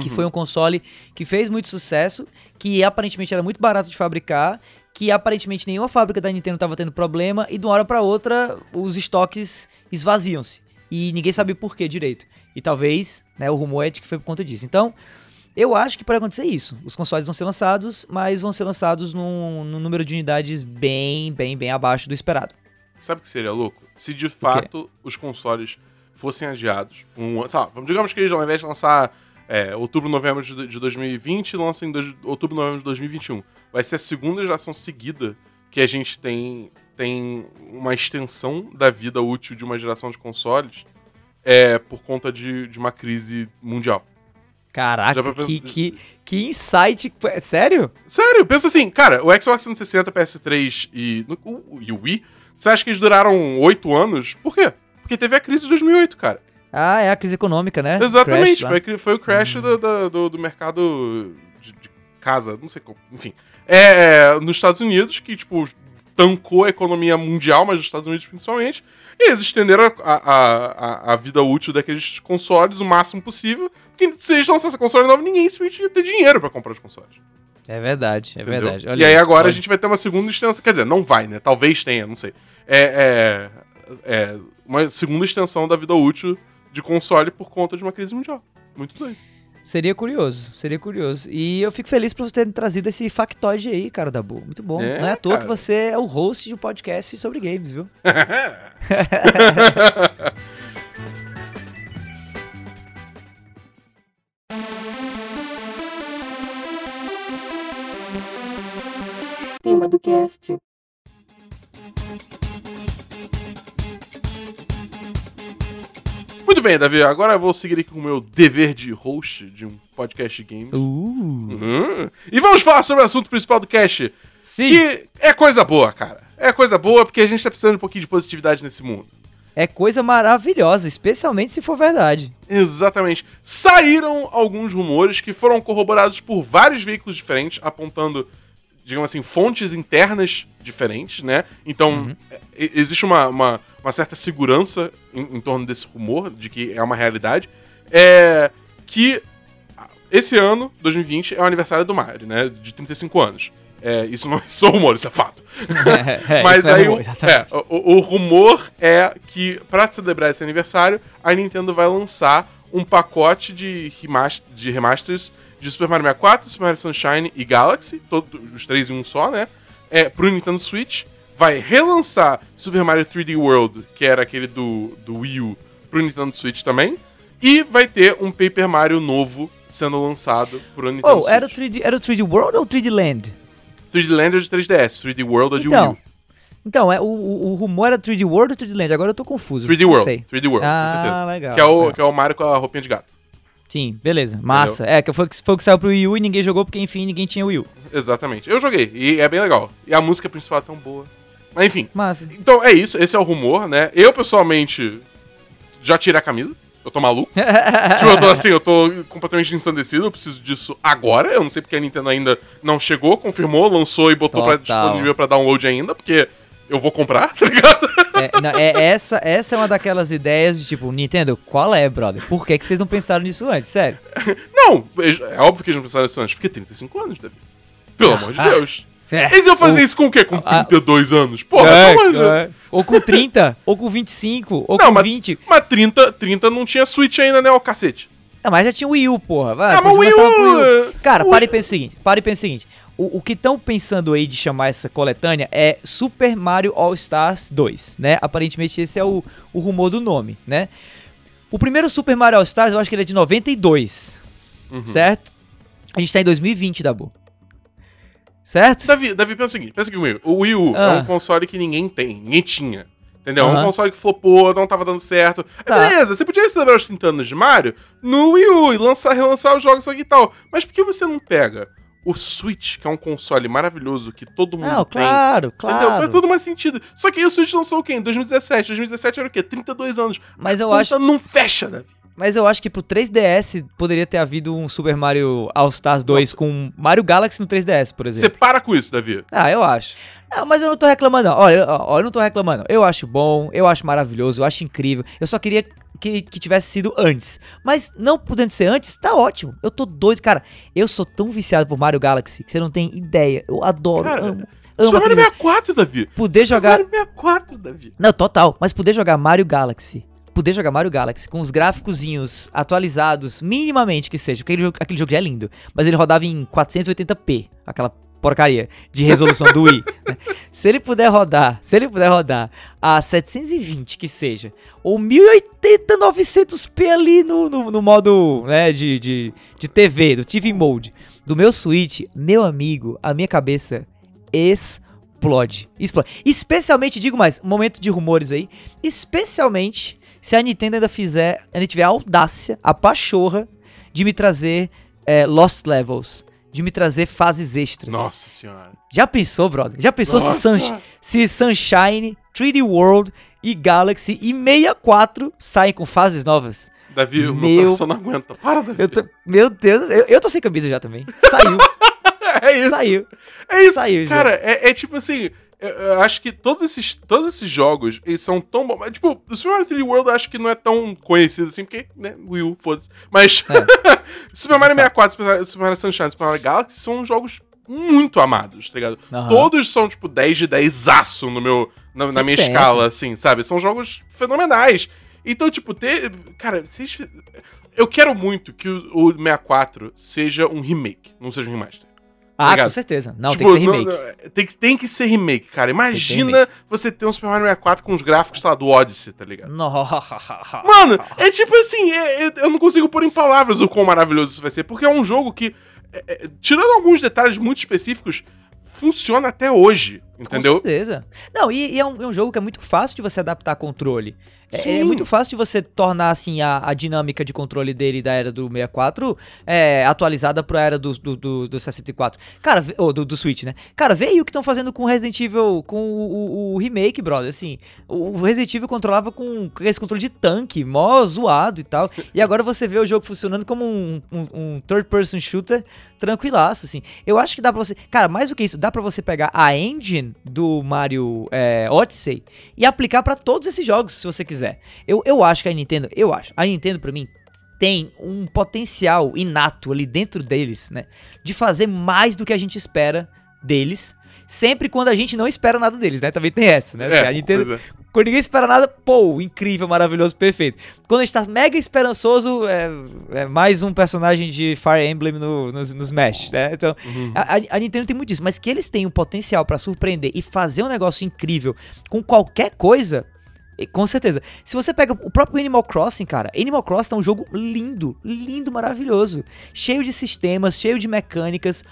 que uhum. foi um console que fez muito sucesso, que aparentemente era muito barato de fabricar, que aparentemente nenhuma fábrica da Nintendo estava tendo problema e de uma hora para outra os estoques esvaziam-se e ninguém sabia por que direito. E talvez, né, o rumor é de que foi por conta disso. Então, eu acho que pode acontecer isso. Os consoles vão ser lançados, mas vão ser lançados num, num número de unidades bem, bem, bem abaixo do esperado. Sabe o que seria louco? Se de fato os consoles fossem adiados por um vamos- digamos que eles, ao invés de lançar é, outubro, novembro de, de 2020, lancem em dois- outubro, novembro de 2021. Vai ser a segunda geração seguida que a gente tem, tem uma extensão da vida útil de uma geração de consoles é, por conta de, de uma crise mundial. Caraca, pra que, pensar- que, que insight. Sério? Sério, pensa assim, cara, o Xbox 360, PS3 e, o, e o Wii, você acha que eles duraram oito anos? Por quê? Porque teve a crise de 2008, cara. Ah, é a crise econômica, né? Exatamente, Crash foi, foi o crash do, do, do- do mercado de, de casa, não sei como, enfim. É, nos Estados Unidos, que, tipo, tancou a economia mundial, mas nos Estados Unidos principalmente, e eles estenderam a, a, a, a vida útil daqueles consoles o máximo possível, porque se eles lançassem console novo, ninguém simplesmente ia ter dinheiro pra comprar os consoles. É verdade, é entendeu? verdade. Olha e aí agora olha. a gente vai ter uma segunda extensão, quer dizer, não vai, né? Talvez tenha, não sei. É, é, é uma segunda extensão da vida útil de console por conta de uma crise mundial. Muito doido. Seria curioso, seria curioso. E eu fico feliz por você ter trazido esse factoide aí, cara da boa. Muito bom. É, Não é à toa cara. que você é o host de um podcast sobre games, viu? Tema do cast. Muito bem, Davi. Agora eu vou seguir aqui com o meu dever de host de um podcast de games. Uh. Uhum. E vamos falar sobre o assunto principal do cast, Sim. que é coisa boa, cara. É coisa boa porque a gente tá precisando de um pouquinho de positividade nesse mundo. É coisa maravilhosa, especialmente se for verdade. Exatamente. Saíram alguns rumores que foram corroborados por vários veículos diferentes, apontando, digamos assim, fontes internas diferentes, né? Então, e- existe uma, uma, uma certa segurança em, em torno desse rumor, de que é uma realidade. É que esse ano, 2020, é o aniversário do Mario, né? De 35 anos. É, isso não é só rumor, isso é fato. É, Mas isso é aí rumor, o, é, o, o rumor é que, pra celebrar esse aniversário, a Nintendo vai lançar um pacote de, remas- de remasters de Super Mario 64, Super Mario Sunshine e Galaxy, todos os três em um só, né? É, pro Nintendo Switch. Vai relançar Super Mario 3D World, que era aquele do, do Wii U, pro Nintendo Switch também. E vai ter um Paper Mario novo sendo lançado pro Nintendo Oh, Switch. era o, 3D, era o 3D World ou o 3D Land? 3D Land é de 3DS, 3D World é de Wii Então, U. então é, o, o, o rumor era 3D World ou 3D Land? Agora eu tô confuso. 3D não World, sei. 3D World, Ah, com certeza. legal, Que é, o, legal. que é o Mario com a roupinha de gato. Sim, beleza. Massa. É, que foi, foi o que saiu pro Wii U e ninguém jogou porque, enfim, ninguém tinha Wii U. Exatamente. Eu joguei, e é bem legal. E a música principal é tão boa. Mas enfim. Massa. Então é isso, esse é o rumor, né? Eu, pessoalmente, já tirei a camisa. Eu tô maluco. tipo, eu tô assim, eu tô completamente ensandecido, eu preciso disso agora. Eu não sei porque a Nintendo ainda não chegou, confirmou, lançou e botou pra, disponível pra download ainda, porque eu vou comprar, tá ligado? É, não, é- essa, essa é uma daquelas ideias de tipo, Nintendo, qual é, brother? Por que, que vocês não pensaram nisso antes? Sério. Não, é óbvio que eles não pensaram nisso antes, porque 35 anos, Davi. Pelo amor de Ah. Deus. É. Eles iam fazer isso com o quê? Com Ah. 32 anos? Porra, É, pelo amor de Deus. é. Ou com 30, ou com 25, ou Não, com mas- 20. Mas 30, 30 não tinha Switch ainda, né, o cacete? Não, mas já tinha o Wii U, porra. Vai, Ah, mas o Wii U... Cara, o para e pensa o seguinte, para e pensa o seguinte. O, o que estão pensando aí de chamar essa coletânea é Super Mario All Stars 2, né? Aparentemente esse é o, o rumor do nome, né? O primeiro Super Mario All Stars, eu acho que ele é de 92, Uhum. certo? A gente tá em 2020, Dabu. Certo? Davi, Davi, pensa o seguinte, pensa comigo. O Wii U Ah. é um console que ninguém tem, ninguém tinha. Entendeu? É um console que flopou, não tava dando certo. Aí Tá. Beleza, você podia celebrar os 30 anos de Mario no Wii U e lançar, relançar os jogos aqui e tal. Mas por que você não pega o Switch, que é um console maravilhoso que todo mundo Não, tem? claro, Entendeu? claro. Faz tudo mais sentido. Só que aí o Switch lançou o quê? Em 2017. 2017 era o quê? 32 anos. Mas A eu acho- não fecha, Davi. Mas eu acho que pro 3DS poderia ter havido um Super Mario All Stars 2 com Mario Galaxy no 3DS, por Você exemplo. para com isso, Davi. Ah, eu acho. Não, mas eu não tô reclamando, não. Olha, ó, eu não tô reclamando. Eu acho bom, eu acho maravilhoso, eu acho incrível. Eu só queria que, que tivesse sido antes. Mas não podendo ser antes, tá ótimo. Eu tô doido, cara. Eu sou tão viciado por Mario Galaxy que você não tem ideia. Eu adoro, Cara, amo. Super Amo Mario aquele jogo. 64, Davi. Poder Super jogar- Mario 64, Davi. Não, total. Mas poder jogar Mario Galaxy. Poder jogar Mario Galaxy com os gráficozinhos atualizados, minimamente que seja, porque aquele jogo, aquele jogo já é lindo. Mas ele rodava em 480p, aquela porcaria de resolução do Wii. né? Se ele puder rodar, se ele puder rodar a 720 que seja, ou 1080, 900p ali no, no, no modo né, de, de, de TV, do TV Mode, do meu Switch, meu amigo, a minha cabeça explode. Explode. Especialmente, digo mais, momento de rumores aí. Especialmente se a Nintendo ainda fizer, ainda tiver a audácia, a pachorra de me trazer é, Lost Levels. De me trazer fases extras. Nossa senhora. Já pensou, brother? Já pensou se. Sunsh- se Sunshine, 3D World e Galaxy e 64 saem com fases novas? Davi, o meu Meu- coração não aguenta. Para, Davi. Tô, meu Deus, eu, eu tô sem camisa já também. Saiu, É isso. saiu. É isso. Saiu. Cara, é, é tipo assim. Eu, eu acho que todos esses, todos esses jogos, eles são tão bons. mas, Tipo, o Super Mario 3D World eu acho que não é tão conhecido assim, porque, né, Wii U, foda-se. Mas É. Super Mario 64, Super Mario- Super Mario Sunshine, Super Mario Galaxy são jogos muito amados, tá ligado? Aham. Todos são, tipo, 10 de 10 aço no meu, na, na minha 100%. escala, assim, sabe? São jogos fenomenais. Então, tipo, ter. Cara, vocês. Eu quero muito que o, o 64 seja um remake, não seja um remaster. Ah, Ligado? com certeza. Não, Tipo, tem que ser não- remake. tem, que, tem que ser remake, cara. Imagina remake. você ter um Super Mario 64 com os gráficos, sei lá, do Odyssey, tá ligado? Nossa. Mano, é tipo assim, é- é- eu não consigo pôr em palavras o quão maravilhoso isso vai ser, porque é um jogo que, é- é, tirando alguns detalhes muito específicos, funciona até hoje, entendeu? Com certeza. Não, e, e é, um, é um jogo que é muito fácil de você adaptar controle. É, é muito fácil de você tornar, assim, a, a dinâmica de controle dele da era do 64 é, atualizada pra era do, do, do, do 64. Cara, ou do, do Switch, né? Cara, vê aí o que estão fazendo com Resident Evil, com o, o- o remake, brother. Assim, o o Resident Evil controlava com, com esse controle de tanque, mó zoado e tal. E agora você vê o jogo funcionando como um, um, um third-person shooter tranquilaço, assim. Eu acho que dá pra você. Cara, mais do que isso, dá pra você pegar a engine do Mario é, Odyssey e aplicar pra todos esses jogos, se você quiser. Eu, eu acho que a Nintendo, eu acho, a Nintendo pra mim tem um potencial inato ali dentro deles, né? De fazer mais do que a gente espera deles. Sempre quando a gente não espera nada deles, né? Também tem essa, né? Assim, a Nintendo, é. Quando ninguém espera nada, pô, incrível, maravilhoso, perfeito. Quando a gente tá mega esperançoso, é, é mais um personagem de Fire Emblem no, nos, nos Smash, né? Então, Uhum. a, a- Nintendo tem muito disso, mas que eles têm o potencial pra surpreender e fazer um negócio incrível com qualquer coisa, com certeza. Se você pega o próprio Animal Crossing, cara, Animal Crossing é um jogo lindo, lindo, maravilhoso. Cheio de sistemas, cheio de mecânicas,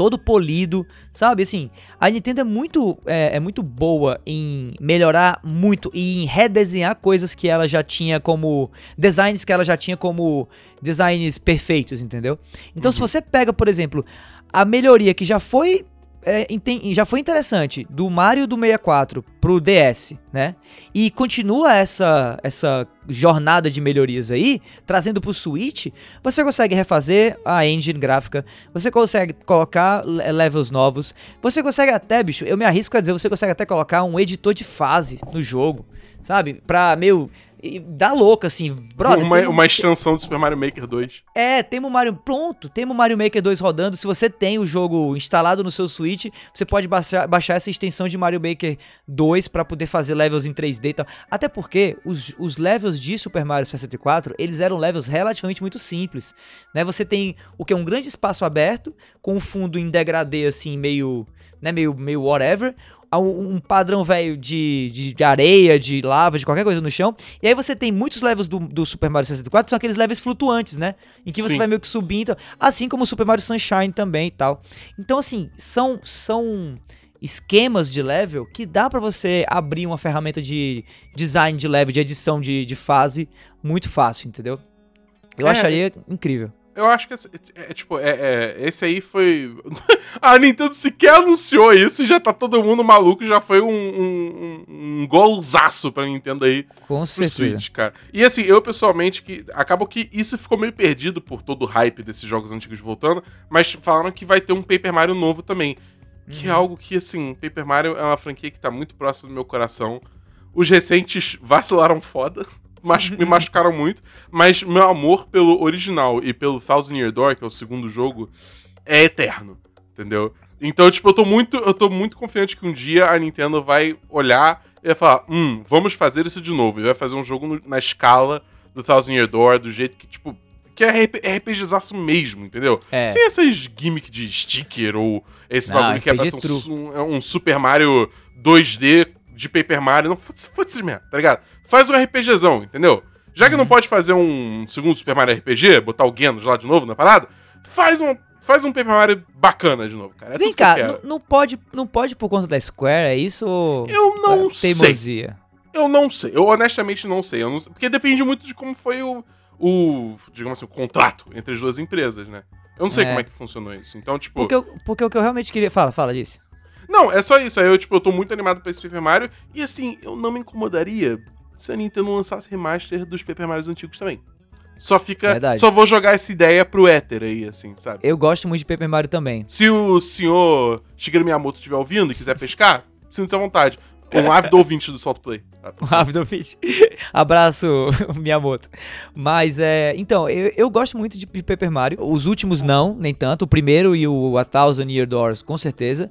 todo polido, sabe? Assim, a Nintendo é muito, é, é muito boa em melhorar muito e em redesenhar coisas que ela já tinha como. designs que ela já tinha como designs perfeitos, entendeu? Então, se você pega, por exemplo, a melhoria que já foi. É, já foi interessante do Mario do 64 pro DS, né? E continua essa essa jornada de melhorias aí, trazendo pro Switch, você consegue refazer a engine gráfica, você consegue colocar le- levels novos, você consegue até, bicho, eu me arrisco a dizer, você consegue até colocar um editor de fase no jogo, sabe? Pra, meu, E dá louco, assim. Brother, uma, tem um- uma extensão do Super Mario Maker 2. É, temos o Mario. Pronto, temos o Mario Maker 2 rodando. Se você tem o jogo instalado no seu Switch, você pode baixar, baixar essa extensão de Mario Maker 2 pra poder fazer levels em 3D e tal. Até porque os, os levels de Super Mario 64, eles eram levels relativamente muito simples. Né? Você tem o que é um grande espaço aberto, com o fundo em degradê, assim, meio. Né, meio, meio whatever. Um um padrão velho de, de, areia, de lava, de qualquer coisa no chão. E aí você tem muitos levels do, do Super Mario 64, são aqueles levels flutuantes, né? Em que você Sim. vai meio que subindo, assim como o Super Mario Sunshine também e tal. Então, assim, são, são esquemas de level que dá pra você abrir uma ferramenta de design de level, de edição de, de fase muito fácil, entendeu? Eu É. acharia incrível. Eu acho que é, é, tipo, é, é, esse aí foi. a Nintendo sequer anunciou isso e já tá todo mundo maluco. Já foi um, um, um, um golzaço pra Nintendo aí Com certeza. Switch, cara. E assim, eu pessoalmente, que acabou que isso ficou meio perdido por todo o hype desses jogos antigos voltando, mas falaram que vai ter um Paper Mario novo também. Que Uhum. é algo que, assim, Paper Mario é uma franquia que tá muito próxima do meu coração. Os recentes vacilaram foda, machu- me machucaram muito, mas meu amor pelo original e pelo Thousand Year Door, que é o segundo jogo, é eterno, entendeu? Então, tipo, eu tô muito, eu tô muito confiante que um dia a Nintendo vai olhar e vai falar, hum, vamos fazer isso de novo. E vai fazer um jogo no- na escala do Thousand Year Door, do jeito que, tipo, que é RP RPGzaço mesmo, entendeu? É. Sem essas gimmick de sticker ou esse Não, bagulho que é um, um, um Super Mario 2D de Paper Mario. Não, foda-se merda, tá ligado? Faz um RPGzão, entendeu? Já que Uhum. não pode fazer um segundo Super Mario RPG, botar o Genos lá de novo na parada, faz um, faz um Paper Mario bacana de novo, cara. É Vem cá, não, não pode, não pode por conta da Square, é isso. Eu não é sei. Teimosia. Eu não sei. Eu honestamente não sei. Não sei. Porque depende muito de como foi o, o, digamos assim, o contrato entre as duas empresas, né? Eu não sei É. como é que funcionou isso. Então, tipo. Porque, eu- porque o que eu realmente queria... Fala, fala disso. Não, é só isso. Aí eu, tipo, eu tô muito animado pra esse Paper Mario. E assim, eu não me incomodaria se a Nintendo lançasse remaster dos Paper Marios antigos também. Só fica. Verdade. Só vou jogar essa ideia pro éter aí, assim, sabe? Eu gosto muito de Paper Mario também. Se o senhor Shigeru Miyamoto estiver ouvindo e quiser pescar, sinta-se à vontade. Um ávido ouvinte do Salt Play. tá? Rápido, Fish. Abraço, Miyamoto. Mas é. Então, eu, eu gosto muito de Paper Mario. Os últimos não, nem tanto. O primeiro e o A Thousand Year Doors, com certeza.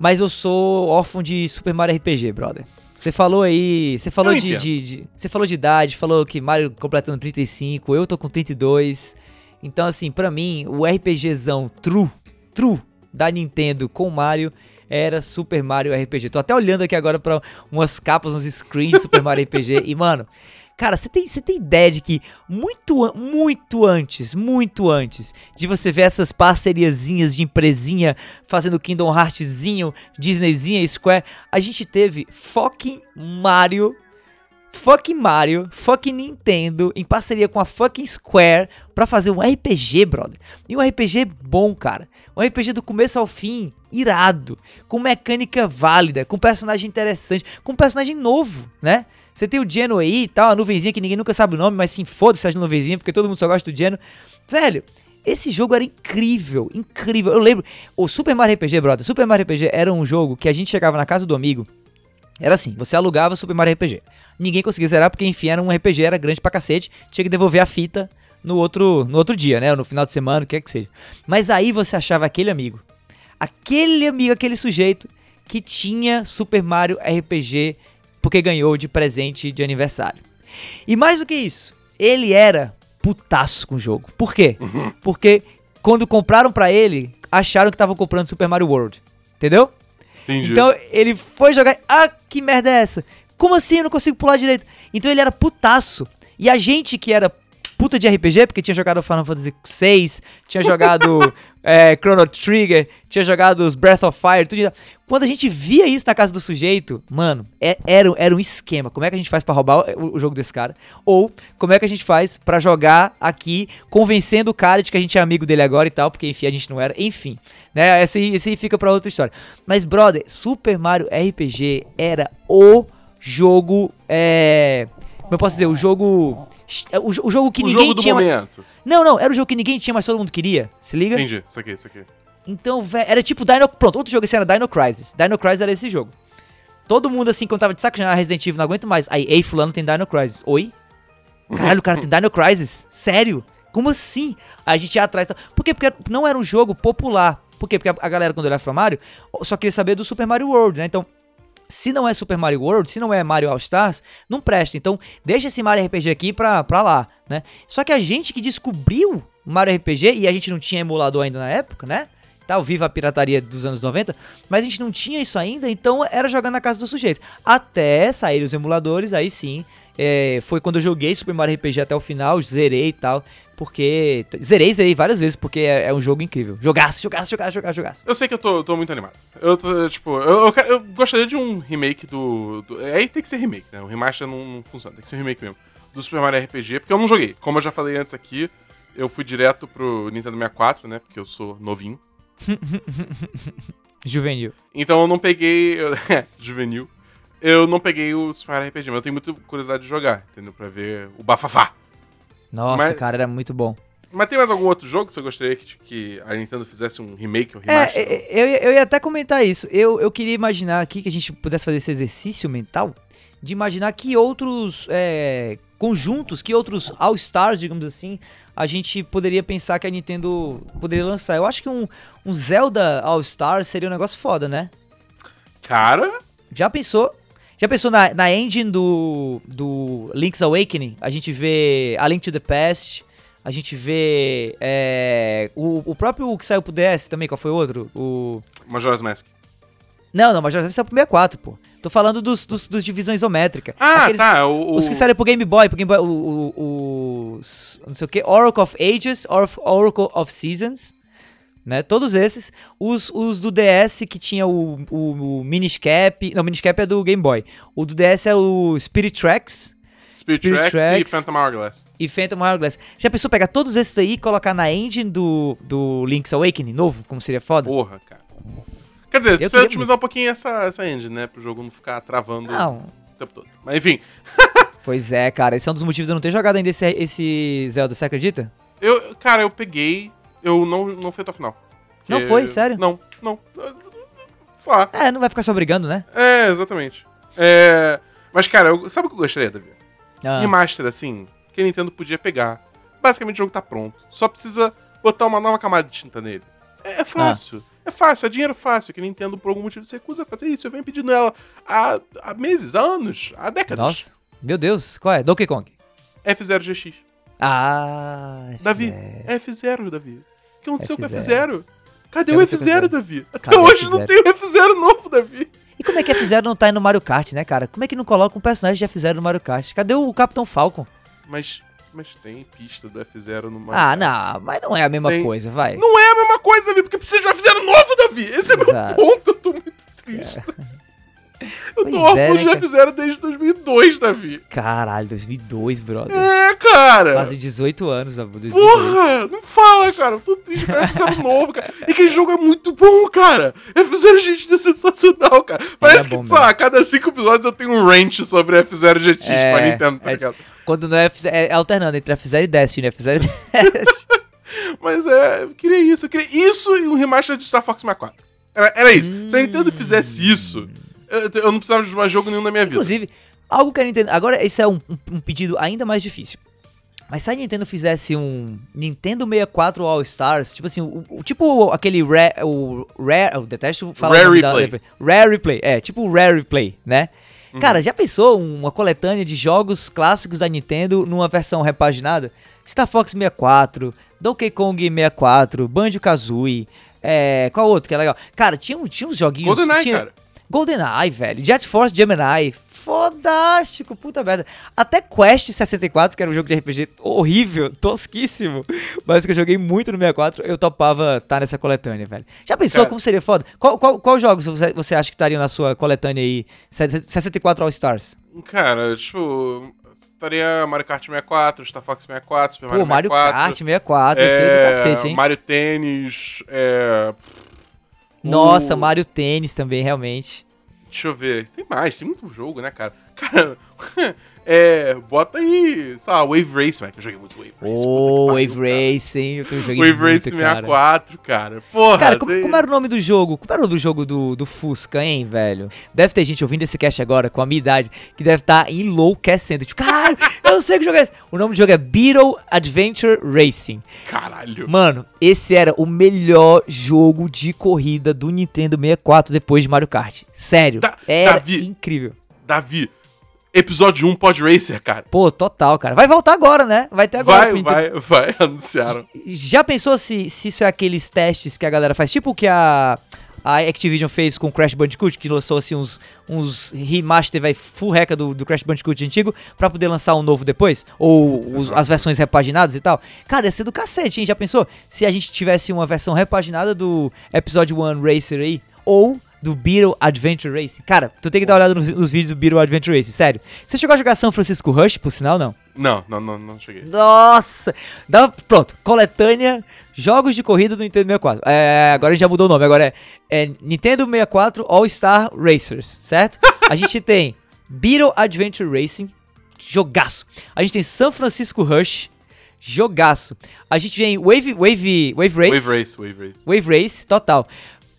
Mas eu sou órfão de Super Mario RPG, brother. Você falou aí. Você falou de, de, de- Você falou de idade, falou que Mario completando 35, eu tô com 32. Então, assim, pra mim, o RPGzão true, true da Nintendo com Mario era Super Mario RPG. Tô até olhando aqui agora pra umas capas, uns screens de Super Mario RPG. E, mano, cara, você tem, você tem ideia de que muito, muito antes, muito antes de você ver essas parceriazinhas de empresinha fazendo Kingdom Heartzinho, Disneyzinha, Square, a gente teve fucking Mario. Fucking Mario, fucking Nintendo, em parceria com a fucking Square, pra fazer um RPG, brother. E um RPG bom, cara. Um RPG do começo ao fim, irado. Com mecânica válida, com personagem interessante, com personagem novo, né? Você tem o Geno aí e tal, a nuvenzinha que ninguém nunca sabe o nome, mas sim, foda-se a nuvenzinha, porque todo mundo só gosta do Geno. Velho, esse jogo era incrível, incrível. Eu lembro, o Super Mario RPG, brother, Super Mario RPG era um jogo que a gente chegava na casa do amigo, era assim, você alugava Super Mario RPG. Ninguém conseguia zerar porque, enfim, era um RPG, era grande pra cacete, tinha que devolver a fita no outro, no outro dia, né? No final de semana, o que é que seja. Mas aí você achava aquele amigo, aquele amigo, aquele sujeito que tinha Super Mario RPG porque ganhou de presente de aniversário. E mais do que isso, ele era putaço com o jogo. Por quê? Porque quando compraram pra ele, acharam que estavam comprando Super Mario World. Entendeu? Entendi. Então ele foi jogar. Ah, que merda é essa? Como assim? Eu não consigo pular direito. Então ele era putaço. E a gente que era puta de RPG, porque tinha jogado Final Fantasy VI, tinha jogado é, Chrono Trigger, tinha jogado os Breath of Fire, tudo isso. Quando a gente via isso na casa do sujeito, mano, é- era, era um esquema. Como é que a gente faz pra roubar o, o jogo desse cara? Ou como é que a gente faz pra jogar aqui, convencendo o cara de que a gente é amigo dele agora e tal, porque enfim, a gente não era. Enfim, né? Esse, aí- esse fica pra outra história. Mas, brother, Super Mario RPG era o jogo. É. Eu posso dizer? O jogo. O, o jogo que o ninguém jogo do tinha. momento. Não, não, era o jogo que ninguém tinha, mas todo mundo queria. Se liga? Entendi. Isso aqui, isso aqui. Então, velho, era tipo Dino. Pronto, outro jogo esse era Dino Crisis. Dino Crisis era esse jogo. Todo mundo assim, quando tava de saco cheio, ah, Resident Evil, não aguento mais. Aí, ei, fulano tem Dino Crisis. Oi? Caralho, o cara tem Dino Crisis? Sério? Como assim? Aí a gente ia atrás. Por quê? Porque não era um jogo popular. Por quê? Porque a- a galera, quando olhava pra Mario, só queria saber do Super Mario World, né? Então, se não é Super Mario World, se não é Mario All Stars, não presta. Então, deixa esse Mario RPG aqui pra, pra lá, né? Só que a gente que descobriu Mario RPG, e a gente não tinha emulador ainda na época, né? Tal, viva a pirataria dos anos 90, mas a gente não tinha isso ainda, então era jogando na casa do sujeito. Até sair os emuladores, aí sim, é, foi quando eu joguei Super Mario RPG até o final, zerei e tal, porque... Zerei, zerei várias vezes, porque é, é um jogo incrível. Jogaço, jogaço, jogaço, jogaço, jogaço. Eu sei que eu tô, tô muito animado. Eu tô, tipo, eu, eu, eu gostaria de um remake do, do- Aí tem que ser remake, né? O remaster não, não funciona, tem que ser remake mesmo. Do Super Mario RPG, porque eu não joguei. Como eu já falei antes aqui, eu fui direto pro Nintendo 64, né? Porque eu sou novinho. Juvenil. Então eu não peguei. É, juvenil. Eu não peguei o Super Mario RPG, mas eu tenho muita curiosidade de jogar, entendeu? Pra ver o bafafá. Nossa, Mas- cara, era muito bom. Mas tem mais algum outro jogo que você gostaria que, que a Nintendo fizesse um remake ou É, remaster? é, eu, ia- eu ia até comentar isso. Eu, eu queria imaginar aqui que a gente pudesse fazer esse exercício mental de imaginar que outros é, conjuntos, que outros All-Stars, digamos assim, a gente poderia pensar que a Nintendo poderia lançar. Eu acho que um, um Zelda All-Stars seria um negócio foda, né? Cara, Já pensou? Já pensou na, na engine do, do Link's Awakening? A gente vê A Link to the Past, a gente vê é, o, o próprio que saiu pro DS também, qual foi o outro? O... Majora's Mask. Não, não, mas já saiu pro 64, pô. Tô falando dos, dos, dos de visão isométrica. Ah, Aqueles- tá. O, Os que saíram pro Game Boy, pro Game Boy, o, o, os, não sei o que, Oracle of Ages, Or- Oracle of Seasons, né? Todos esses. Os, os do DS que tinha o, o, o Minish Cap, não, o Minish Cap é do Game Boy. O do DS é o Spirit Tracks Spirit, Spirit Tracks, Tracks. e Phantom Hourglass. e Phantom Hourglass. Já pensou pegar todos esses aí e colocar na engine do, do Link's Awakening novo? Como seria foda? Porra, cara. Quer dizer, Eu precisa otimizar um pouquinho essa, essa engine, né? Pro jogo não ficar travando Não, o tempo todo. Mas enfim, Pois é, cara, esse é um dos motivos de eu não ter jogado ainda esse, esse Zelda, você acredita? eu, cara, eu peguei. Eu não, não fui até o final. Não Porque- foi? Sério? Não, não. Sei lá. É, não vai ficar só brigando, né? É, exatamente. É. Mas, cara, eu- sabe o que eu gostaria, Davi? Ah, Remaster, assim, que a Nintendo podia pegar. Basicamente o jogo tá pronto. Só precisa botar uma nova camada de tinta nele. É, é fácil. É fácil, é dinheiro fácil. Que a Nintendo, por algum motivo, se recusa a fazer isso. Eu venho pedindo ela há, há meses, há anos, há décadas. Nossa, meu Deus, qual é? Donkey Kong. F0 Ah, Davi, F0. F0, Davi. O que aconteceu com o F0? Cadê o o F0, F0? Davi? Até Cadê hoje não F0? tem o F0 novo, Davi. E como é que F0 não tá aí no Mario Kart, né, cara? Como é que não coloca um personagem de F0 no Mario Kart? Cadê o Capitão Falcon? Mas, mas tem pista do F0 no Mario Ah, Kart. não, mas não é a mesma Tem. coisa, vai. Não é a mesma coisa, Davi, porque precisa de um F0 novo, Davi. Esse é meu ponto. Eu tô muito triste. Eu tô Pois órfão é, né, cara? F0 desde 2002, Davi. Caralho, 2002, brother. É, cara. Quase 18 anos, amor, 2002. Porra, não fala, cara. Eu tô triste com F0 novo, cara. E aquele jogo é muito bom, cara. F0 GX é sensacional, cara. Parece bom que, sei lá, a cada cinco episódios eu tenho um rant sobre F0 GX É, pra Nintendo, tá é? Quando não é, F0, é alternando entre F0 e Destiny, F0 e Destiny. Mas é, eu queria isso. Eu queria isso e um remaster de Star Fox 64. Era, era isso. Se a Nintendo fizesse isso, eu, eu não precisava de mais jogo nenhum na minha vida. Inclusive, algo que a Nintendo. Agora, esse é um, um- pedido ainda mais difícil. Mas se a Nintendo fizesse um Nintendo 64 All Stars, tipo assim, o, o- tipo aquele Rare. O Rare. Eu detesto falar Rare nome da- Replay. Rare Replay, é, tipo o Rare Replay, né? Uhum. Cara, já pensou uma coletânea de jogos clássicos da Nintendo numa versão repaginada? Star Fox 64, Donkey Kong 64, Banjo-Kazooie, é, qual outro que é legal? Cara, tinha, tinha uns joguinhos... GoldenEye, tinha, cara. GoldenEye, velho. Jet Force Gemini. Fodástico, puta merda. Até Quest 64, que era um jogo de RPG horrível, tosquíssimo, mas que eu joguei muito no 64, eu topava estar nessa coletânea, velho. Já pensou Cara. como seria foda? Qual, qual, qual jogos você, você acha que estariam na sua coletânea aí? 64 All Stars. Cara, tipo, estaria Mario Kart 64, Star Fox 64, Super Pô, Mario Mario 64. Kart 64, esse é do cacete, hein? Mario Tênis, é... Nossa, o- Mario Tênis também, realmente. Deixa eu ver. Tem mais, tem muito jogo, né, cara? Cara, É, bota aí, sei lá, Wave Race, velho. Eu joguei muito Wave Race. Ô, que Wave pariu, Racing, eu tô cara. jogando Wave Race cara. 64, cara. Porra, Cara, como, tem- como era o nome do jogo? Como era o nome do jogo do, do Fusca, hein, velho? Deve ter gente ouvindo esse cast agora, com a minha idade, que deve estar tá enlouquecendo. Tipo, caralho, eu não sei que jogo é esse. O nome do jogo é Beetle Adventure Racing. Caralho. Mano, esse era o melhor jogo de corrida do Nintendo 64 depois de Mario Kart. Sério, Da- era Davi. incrível. Davi, episódio 1 Pod Racer, cara. Pô, total, cara. Vai voltar agora, né? Vai ter agora. Vai, vai, vai, anunciaram. Já pensou se, se isso é aqueles testes que a galera faz? Tipo o que a, a Activision fez com o Crash Bandicoot, que lançou assim uns, uns remaster, vai, full reca do, do Crash Bandicoot antigo, pra poder lançar um novo depois? Ou os- as versões repaginadas e tal? Cara, ia ser do cacete, hein? Já pensou? Se a gente tivesse uma versão repaginada do Episódio 1 Racer aí, ou do Beetle Adventure Racing. Cara, tu tem que dar uma olhada nos, nos vídeos do Beetle Adventure Racing, sério. Você chegou a jogar São Francisco Rush, por sinal, não? Não, não, não, não cheguei. Nossa! Dá, pronto, coletânea Jogos de Corrida do Nintendo 64. É, agora a gente já mudou o nome, agora é, é Nintendo 64 All-Star Racers, certo? A gente tem Beetle Adventure Racing, jogaço. A gente tem São Francisco Rush, jogaço. A gente tem Wave, Wave, Wave Race. Wave Race, Wave Race. Wave Race, total.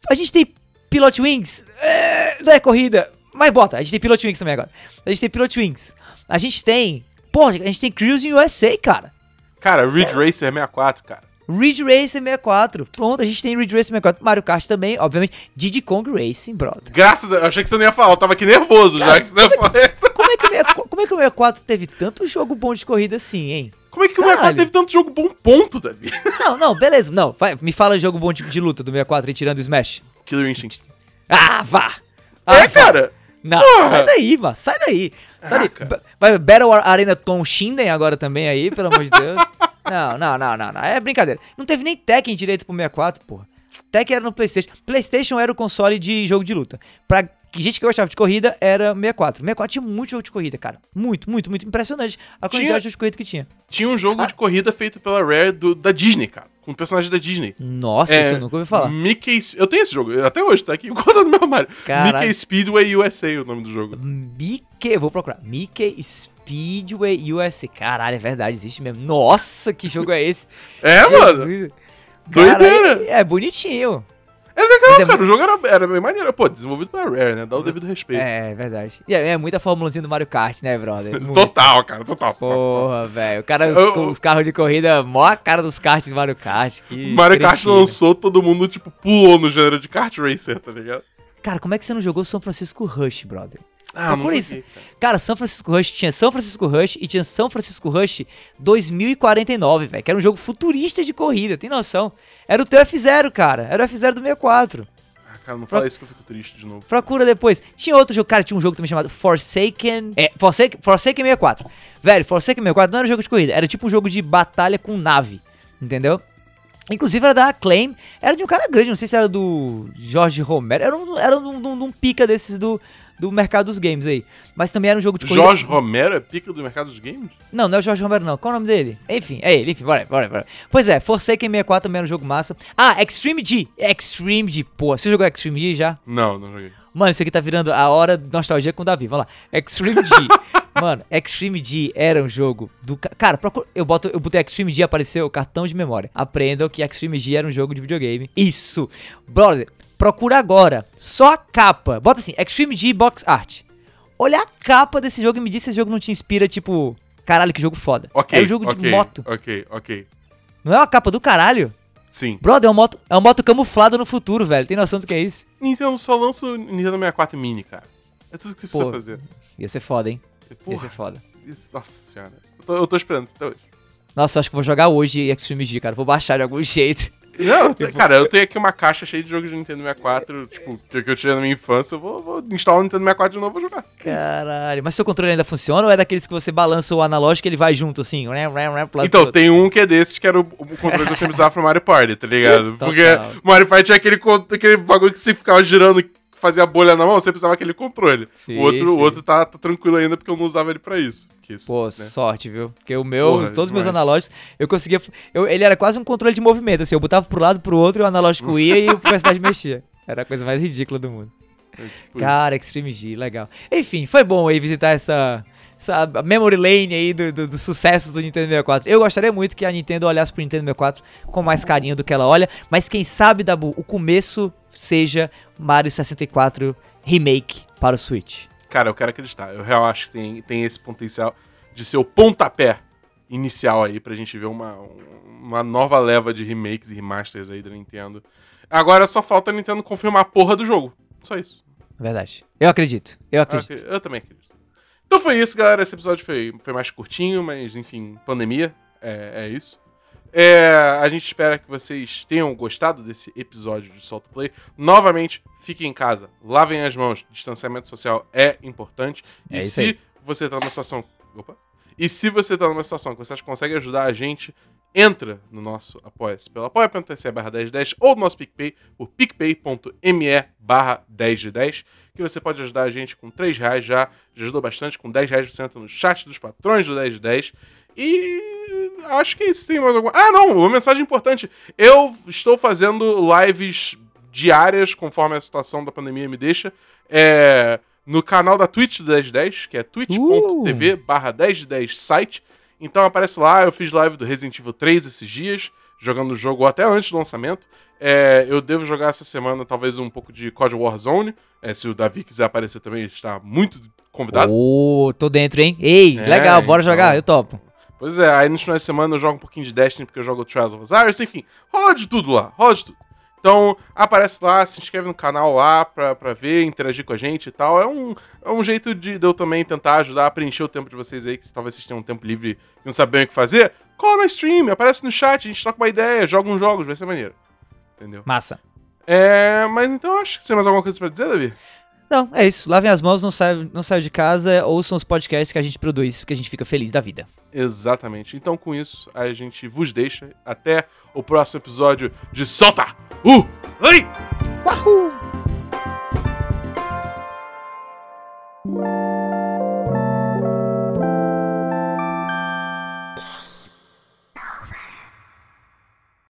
A gente tem Pilot Wings, é, não é corrida, mas bota, a gente tem Pilot Wings também agora. A gente tem Pilot Wings. A gente tem, porra, a gente tem Cruising USA, cara. Cara, Ridge Sério? Racer 64, cara. Ridge Racer 64. Pronto, a gente tem Ridge Racer 64. Mario Kart também, obviamente. Diddy Kong Racing, brother. Graças a eu achei que você não ia falar, eu tava aqui nervoso já que você não ia falar isso. Como é, que o 64, como é que o 64 teve tanto jogo bom de corrida assim, hein? Como é que o Caralho. 64 teve tanto jogo bom ponto, Davi? Não, não, beleza. Não, vai, me fala jogo bom de, de luta do 64 aí tirando o Smash. Killer Instinct. Ah, vá! Ah, É, vá. cara. Não, Porra. sai daí, mano. Sai daí. Sai daí. Caraca. Vai Battle Arena Tom Shinden agora também aí, pelo amor de Deus. Não, não, não, não, não. É brincadeira. Não teve nem Tekken direito pro 64, porra. Tekken era no PlayStation. PlayStation era o console de jogo de luta. Pra gente que gostava de corrida, era 64. 64 tinha muito jogo de corrida, cara. Muito, muito, muito impressionante a quantidade Tinha- de de corrida que tinha. Tinha um Ah. jogo de corrida feito pela Rare do- da Disney, cara. Com um personagem da Disney. Nossa, É, isso eu nunca ouvi falar. Mickey. Eu tenho esse jogo, até hoje, tá aqui guardado no meu armário. Caralho. Mickey Speedway USA, o nome do jogo. Mickey, vou procurar. Mickey Speedway USA. Caralho, é verdade, existe mesmo. Nossa, que jogo é esse? É, mano. Jesus. Doideira. Cara, é bonitinho. É legal, é cara. O jogo era, era bem maneiro. Pô, desenvolvido pela Rare, né? Dá o devido respeito. É, é verdade. E é, é muita formulazinha do Mario Kart, né, brother? Muito. Total, cara, total. Porra, velho. O cara, os, Eu- com os carros de corrida, mó a cara dos karts do Mario Kart. Que Mario Kart lançou, todo mundo, tipo, pulou no gênero de kart racer, tá ligado? Cara, como é que você não jogou São Francisco Rush, brother? Ah, Procura isso. cara. Cara, São Francisco Rush tinha São Francisco Rush e tinha São Francisco Rush 2049, velho. Que era um jogo futurista de corrida, tem noção? Era o teu F0, cara. Era o F0 do 64. Ah, cara, não fala isso que eu fico triste de novo. Procura depois. Tinha outro jogo, cara, tinha um jogo também chamado Forsaken. É, Forsaken, Forsaken 64. Velho, Forsaken 64 não era um jogo de corrida, era tipo um jogo de batalha com nave. Entendeu? Inclusive era da Acclaim, era de um cara grande, não sei se era do Jorge Romero, era um, era um, um, um pica desses do, do mercado dos games aí. Mas também era um jogo de corrida. Jorge Romero é pica do mercado dos games? Não, não é o Jorge Romero, não. Qual é o nome dele? Enfim, é ele, enfim, bora, bora, bora. Pois é, Forsaken 64 também era um jogo massa. Ah, Extreme G. Extreme G, pô. Você jogou Extreme G já? Não, não joguei. Mano, isso aqui tá virando a hora de nostalgia com o Davi. Vamos lá. Extreme G. Mano, Extreme G era um jogo do. ca- Cara, procura... eu, boto, eu botei Extreme G apareceu cartão de memória. Aprendam que Extreme G era um jogo de videogame. Isso. Brother, procura agora. Só a capa. Bota assim, Extreme G Box Art. Olha a capa desse jogo e me diz se esse jogo não te inspira, tipo. Caralho, que jogo foda. Ok. é um jogo de ok, moto. Ok, ok. Não é uma capa do caralho? Sim. Brother, é uma moto, é uma moto camuflada no futuro, velho. Tem noção do que é isso? Nintendo só lança o Nintendo 64 Mini, cara. É tudo que você Pô. precisa fazer. Ia ser foda, hein? Ia Porra, ser foda. isso- nossa senhora. Eu tô, eu tô esperando isso até hoje. Nossa, eu acho que vou jogar hoje Extreme G, cara. Vou baixar de algum jeito. Não, te- cara, eu tenho aqui uma caixa cheia de jogos de Nintendo 64, tipo, que eu tirei na minha infância, eu vou, vou instalar o Nintendo 64 de novo e vou jogar. É. Caralho. Mas seu controle ainda funciona ou é daqueles que você balança o analógico e ele vai junto, assim? Ré, pro lado Então, tem um que é desses que era o, o controle que sempre usava pro Mario Party, tá ligado? Total. Porque Mario Party tinha aquele, aquele bagulho que você ficava girando fazia bolha na mão, você precisava aquele controle. Sim, o outro, o outro tá, tá tranquilo ainda porque eu não usava ele pra isso. Porque, Pô, né? sorte, viu? Porque o meu, Porra, todos os meus analógicos, eu conseguia. Eu, ele era quase um controle de movimento, assim. Eu botava pro lado, pro outro, e o analógico ia e o personagem mexia. Era a coisa mais ridícula do mundo. É, tipo, Cara, Extreme G, legal. Enfim, foi bom aí visitar essa, sabe, a memory lane aí do, do, dos sucessos do Nintendo 64. Eu gostaria muito que a Nintendo olhasse pro Nintendo 64 com mais carinho do que ela olha, mas quem sabe, Dabu, o começo seja Mario 64 Remake para o Switch. Cara, eu quero acreditar. Eu real acho que tem, tem esse potencial de ser o pontapé inicial aí pra gente ver uma, uma nova leva de remakes e remasters aí da Nintendo. Agora só falta a Nintendo confirmar a porra do jogo. Só isso. Verdade. Eu acredito. Eu Eu, acredito. acredito- eu também acredito. Então foi isso, galera. Esse episódio foi, foi mais curtinho, mas enfim, pandemia. É, é isso. É, a gente espera que vocês tenham gostado desse episódio de Solto Play. Novamente, fiquem em casa, lavem as mãos, distanciamento social é importante. E É isso se aí. você tá numa situação. Opa! E se você tá numa situação que você acha que consegue ajudar a gente, entra no nosso Apoia-se pelo apoia.se barra 1010 ou no nosso PicPay por picpay.me barra 1010 que você pode ajudar a gente com 3 reais já, já ajudou bastante, com 10 reais você entra no chat dos patrões do 1010 e acho que isso. Tem mais alguma... Ah, não, uma mensagem importante. Eu estou fazendo lives diárias, conforme a situação da pandemia me deixa, é, no canal da Twitch do 1010, que é twitch.tv barra 1010 site. Então aparece lá, eu fiz live do Resident Evil 3 esses dias, jogando o jogo até antes do lançamento. É, eu devo jogar essa semana talvez um pouco de COD Warzone. É, se o Davi quiser aparecer também, ele está muito convidado. Ô, tô dentro, hein? Ei, É, legal, bora então. jogar, eu topo. Pois é, aí nos finais de semana eu jogo um pouquinho de Destiny, porque eu jogo Trials of Osiris, enfim, rola de tudo lá, rola de tudo. Então, aparece lá, se inscreve no canal lá pra, pra ver, interagir com a gente e tal. É um, é um jeito de, de eu também tentar ajudar a preencher o tempo de vocês aí, que talvez vocês tenham um tempo livre e não sabem o que fazer. Cola na stream, aparece no chat, a gente troca uma ideia, joga uns jogos, vai ser maneiro. Entendeu? Massa. É, mas então acho que você tem mais alguma coisa pra dizer, Davi? Não, é isso. Lavem as mãos, não saiam não saiam de casa, ouçam os podcasts que a gente produz, porque a gente fica feliz da vida. Exatamente. Então, com isso, a gente vos deixa. Até o próximo episódio de Solta! Oh Hey. Wahoo.